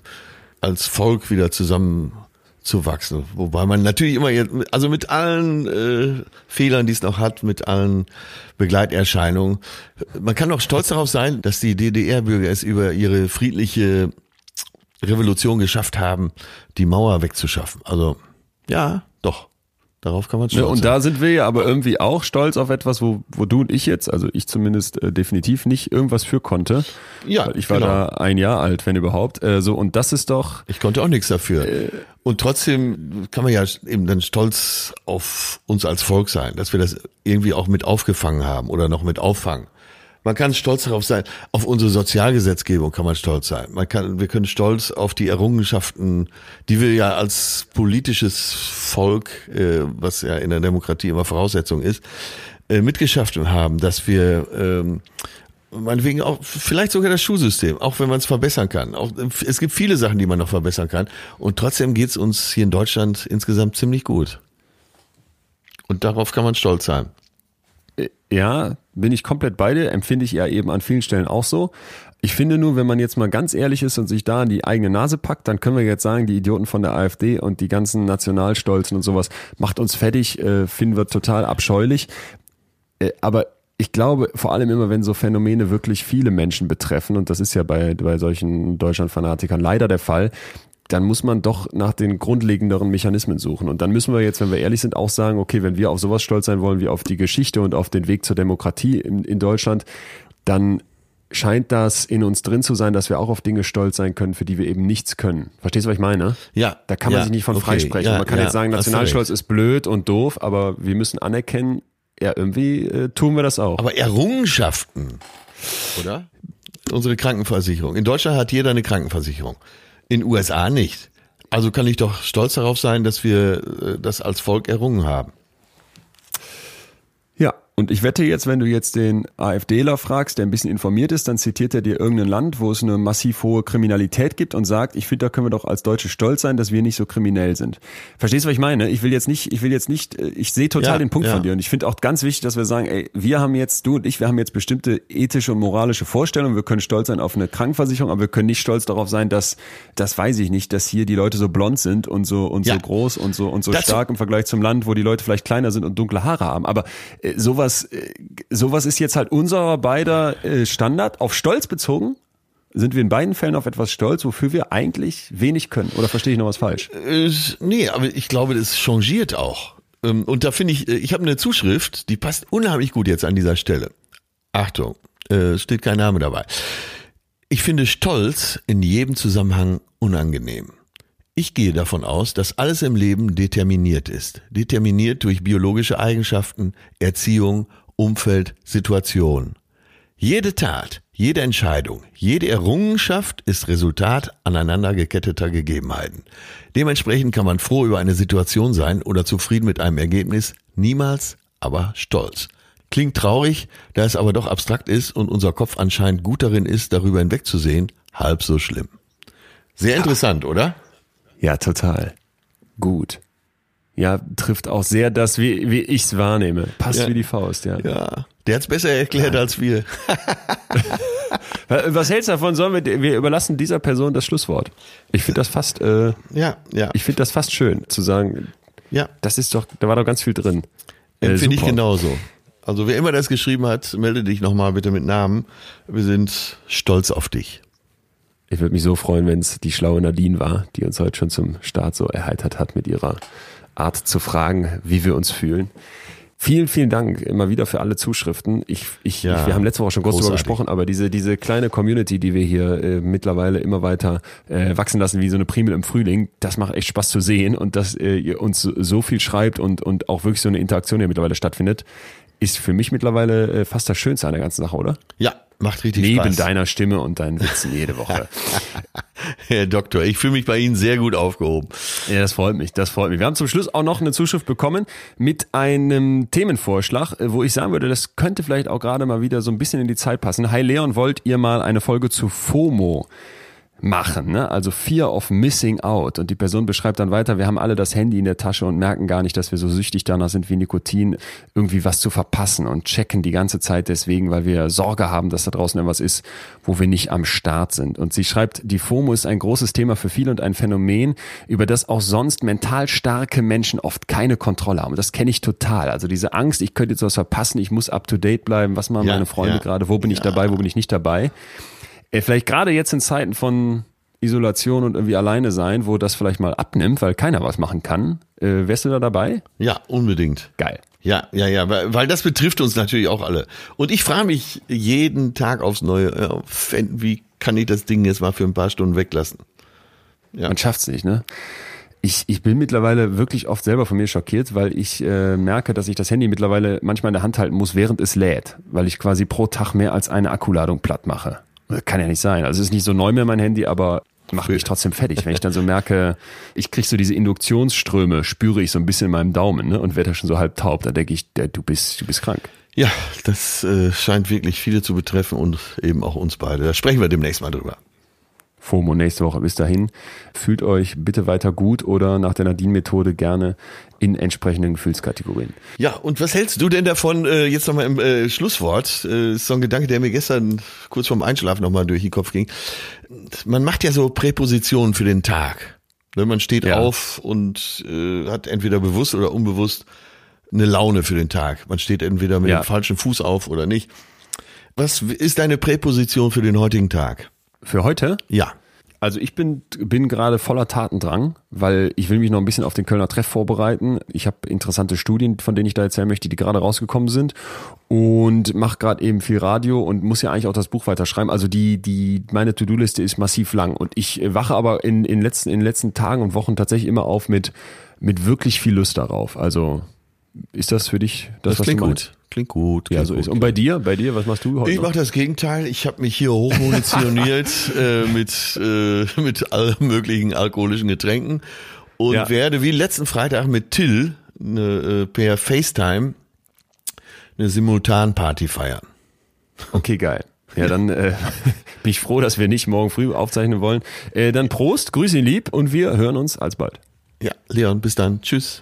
als Volk wieder zusammen zu wachsen. Wobei man natürlich immer, jetzt- also mit allen äh, Fehlern, die es noch hat, mit allen Begleiterscheinungen, man kann auch stolz darauf sein, dass die DDR-Bürger es über ihre friedliche Revolution geschafft haben, die Mauer wegzuschaffen. Also ja, doch. Darauf kann man Ja, stolz und sein. da sind wir ja aber irgendwie auch stolz auf etwas, wo, wo du und ich jetzt, also ich zumindest äh, definitiv nicht irgendwas für konnte. Ja, Weil ich war genau. da ein Jahr alt, wenn überhaupt. Äh, so und das ist doch Ich konnte auch nichts dafür. Äh. Und trotzdem kann man ja eben dann stolz auf uns als Volk sein, dass wir das irgendwie auch mit aufgefangen haben oder noch mit auffangen. Man kann stolz darauf sein, auf unsere Sozialgesetzgebung kann man stolz sein. Man kann, wir können stolz auf die Errungenschaften, die wir ja als politisches Volk, äh, was ja in der Demokratie immer Voraussetzung ist, äh, mitgeschafft haben, dass wir ähm, meinetwegen auch vielleicht sogar das Schulsystem, auch wenn man es verbessern kann. Auch, es gibt viele Sachen, die man noch verbessern kann. Und trotzdem geht's uns hier in Deutschland insgesamt ziemlich gut. Und darauf kann man stolz sein. Äh, ja, bin ich komplett bei dir, empfinde ich ja eben an vielen Stellen auch so. Ich finde nur, wenn man jetzt mal ganz ehrlich ist und sich da an die eigene Nase packt, dann können wir jetzt sagen, die Idioten von der AfD und die ganzen Nationalstolzen und sowas macht uns fertig, äh, finden wir total abscheulich. Äh, aber ich glaube, vor allem immer, wenn so Phänomene wirklich viele Menschen betreffen, und das ist ja bei, bei solchen Deutschlandfanatikern leider der Fall, dann muss man doch nach den grundlegenderen Mechanismen suchen. Und dann müssen wir jetzt, wenn wir ehrlich sind, auch sagen, okay, wenn wir auf sowas stolz sein wollen wie auf die Geschichte und auf den Weg zur Demokratie in, in Deutschland, dann scheint das in uns drin zu sein, dass wir auch auf Dinge stolz sein können, für die wir eben nichts können. Verstehst du, was ich meine? Ja. Da kann man ja, sich nicht von okay, freisprechen. ja, man kann ja, jetzt sagen, Nationalstolz ist blöd und doof, aber wir müssen anerkennen, ja, irgendwie äh, tun wir das auch. Aber Errungenschaften, oder? Unsere Krankenversicherung. In Deutschland hat jeder eine Krankenversicherung. In USA nicht. Also kann ich doch stolz darauf sein, dass wir äh, das als Volk errungen haben. Und ich wette jetzt, wenn du jetzt den AfDler fragst, der ein bisschen informiert ist, dann zitiert er dir irgendein Land, wo es eine massiv hohe Kriminalität gibt und sagt, ich finde, da können wir doch als Deutsche stolz sein, dass wir nicht so kriminell sind. Verstehst du, was ich meine? Ich will jetzt nicht, ich will jetzt nicht, äh, ich sehe total Ja, den Punkt ja. von dir und ich finde auch ganz wichtig, dass wir sagen, ey, wir haben jetzt, du und ich, wir haben jetzt bestimmte ethische und moralische Vorstellungen, wir können stolz sein auf eine Krankenversicherung, aber wir können nicht stolz darauf sein, dass, das weiß ich nicht, dass hier die Leute so blond sind und so, und Ja. so groß und so, und so Dazu- stark im Vergleich zum Land, wo die Leute vielleicht kleiner sind und dunkle Haare haben. Aber äh, sowas, äh, sowas ist jetzt halt unserer beider äh, Standard. Auf Stolz bezogen sind wir in beiden Fällen auf etwas stolz, wofür wir eigentlich wenig können. Oder verstehe ich noch was falsch? Äh, nee, aber ich glaube, das changiert auch. Ähm, Und da finde ich, ich habe eine Zuschrift, die passt unheimlich gut jetzt an dieser Stelle. Achtung, steht kein Name dabei. Ich finde Stolz in jedem Zusammenhang unangenehm. Ich gehe davon aus, dass alles im Leben determiniert ist. Determiniert durch biologische Eigenschaften, Erziehung, Umfeld, Situation. Jede Tat, jede Entscheidung, jede Errungenschaft ist Resultat aneinander geketteter Gegebenheiten. Dementsprechend kann man froh über eine Situation sein oder zufrieden mit einem Ergebnis, niemals aber stolz. Klingt traurig, da es aber doch abstrakt ist und unser Kopf anscheinend gut darin ist, darüber hinwegzusehen, halb so schlimm. Sehr interessant, oder? Ja, total. Gut. Ja, trifft auch sehr das, wie, wie ich es wahrnehme. Passt Ja. wie die Faust, ja. Ja, der hat's besser erklärt als wir. Was hältst du davon? Sollen wir, wir überlassen dieser Person das Schlusswort? Ich finde das fast, äh, Ja, ja, ich finde das fast schön, zu sagen, ja. das ist doch, da war doch ganz viel drin. Äh, Empfinde ich super. genauso. Also wer immer das geschrieben hat, melde dich nochmal bitte mit Namen. Wir sind stolz auf dich. Ich würde mich so freuen, wenn es die schlaue Nadine war, die uns heute schon zum Start so erheitert hat mit ihrer Art zu fragen, wie wir uns fühlen. Vielen, vielen Dank immer wieder für alle Zuschriften. Ich, ich, Ja, ich, wir haben letzte Woche schon kurz darüber gesprochen, aber diese, diese kleine Community, die wir hier äh, mittlerweile immer weiter äh, wachsen lassen, wie so eine Primel im Frühling, das macht echt Spaß zu sehen und dass äh, ihr uns so- so viel schreibt und, und auch wirklich so eine Interaktion hier mittlerweile stattfindet, ist für mich mittlerweile äh, fast das Schönste an der ganzen Sache, oder? Ja, macht richtig Neben Spaß. deiner Stimme und deinen Witzen jede Woche. Herr Doktor, ich fühle mich bei Ihnen sehr gut aufgehoben. Ja, das freut mich, das freut mich. Wir haben zum Schluss auch noch eine Zuschrift bekommen mit einem Themenvorschlag, äh, wo ich sagen würde, das könnte vielleicht auch gerade mal wieder so ein bisschen in die Zeit passen. Hi Leon, wollt ihr mal eine Folge zu FOMO machen, ne? also Fear of Missing Out. Und die Person beschreibt dann weiter, wir haben alle das Handy in der Tasche und merken gar nicht, dass wir so süchtig danach sind wie Nikotin, irgendwie was zu verpassen und checken die ganze Zeit deswegen, weil wir Sorge haben, dass da draußen irgendwas ist, wo wir nicht am Start sind. Und sie schreibt, die FOMO ist ein großes Thema für viele und ein Phänomen, über das auch sonst mental starke Menschen oft keine Kontrolle haben. Und das kenne ich total. Also diese Angst, ich könnte jetzt was verpassen, ich muss up to date bleiben, was machen Ja, meine Freunde ja. gerade, wo bin ich Ja. dabei, wo bin ich nicht dabei. Äh, Vielleicht gerade jetzt in Zeiten von Isolation und irgendwie alleine sein, wo das vielleicht mal abnimmt, weil keiner was machen kann. Äh, wärst du da dabei? Ja, unbedingt. Geil. Ja, ja, ja, weil, weil das betrifft uns natürlich auch alle. Und ich frage mich jeden Tag aufs Neue, wenn- wie kann ich das Ding jetzt mal für ein paar Stunden weglassen? Ja. Man schafft's nicht, ne? Ich, ich bin mittlerweile wirklich oft selber von mir schockiert, weil ich äh, merke, dass ich das Handy mittlerweile manchmal in der Hand halten muss, während es lädt, weil ich quasi pro Tag mehr als eine Akkuladung platt mache. Das kann ja nicht sein. Also es ist nicht so neu mehr mein Handy, aber macht mich trotzdem fertig, wenn ich dann so merke, ich krieg so diese Induktionsströme, spüre ich so ein bisschen in meinem Daumen ne, und werde da schon so halb taub. Da denke ich, du bist, du bist krank. Ja, das äh, scheint wirklich viele zu betreffen und eben auch uns beide. Da sprechen wir demnächst mal drüber. FOMO nächste Woche. Bis dahin, fühlt euch bitte weiter gut oder nach der Nadine-Methode gerne in entsprechenden Gefühlskategorien. Ja, und was hältst du denn davon, äh, jetzt nochmal im äh, Schlusswort, äh, ist so ein Gedanke, der mir gestern kurz vorm Einschlafen nochmal durch den Kopf ging. Man macht ja so Präpositionen für den Tag. Ne, man steht Ja. auf und äh, hat entweder bewusst oder unbewusst eine Laune für den Tag. Man steht entweder mit Ja. dem falschen Fuß auf oder nicht. Was ist deine Präposition für den heutigen Tag? Für heute? Ja. Also ich bin, bin gerade voller Tatendrang, weil ich will mich noch ein bisschen auf den Kölner Treff vorbereiten. Ich habe interessante Studien, von denen ich da erzählen möchte, die gerade rausgekommen sind und mache gerade eben viel Radio und muss ja eigentlich auch das Buch weiterschreiben. Also die, die, meine To-Do-Liste ist massiv lang und ich wache aber in, in, letzten, in den letzten Tagen und Wochen tatsächlich immer auf mit, mit wirklich viel Lust darauf. Also ist das für dich das, Das, was klingt du meinst? gut. Klingt gut. Ja, klingt so gut. ist. Und bei dir, bei dir, was machst du heute? Ich mache das Gegenteil. Ich habe mich hier hochmunitioniert äh, mit, äh, mit allen möglichen alkoholischen Getränken und Ja. werde wie letzten Freitag mit Till eine, äh, per FaceTime eine Simultanparty feiern. Okay, geil. Ja, dann äh, bin ich froh, dass wir nicht morgen früh aufzeichnen wollen. Äh, dann Prost, grüße ihn lieb und wir hören uns alsbald. Ja, Leon, bis dann. Tschüss.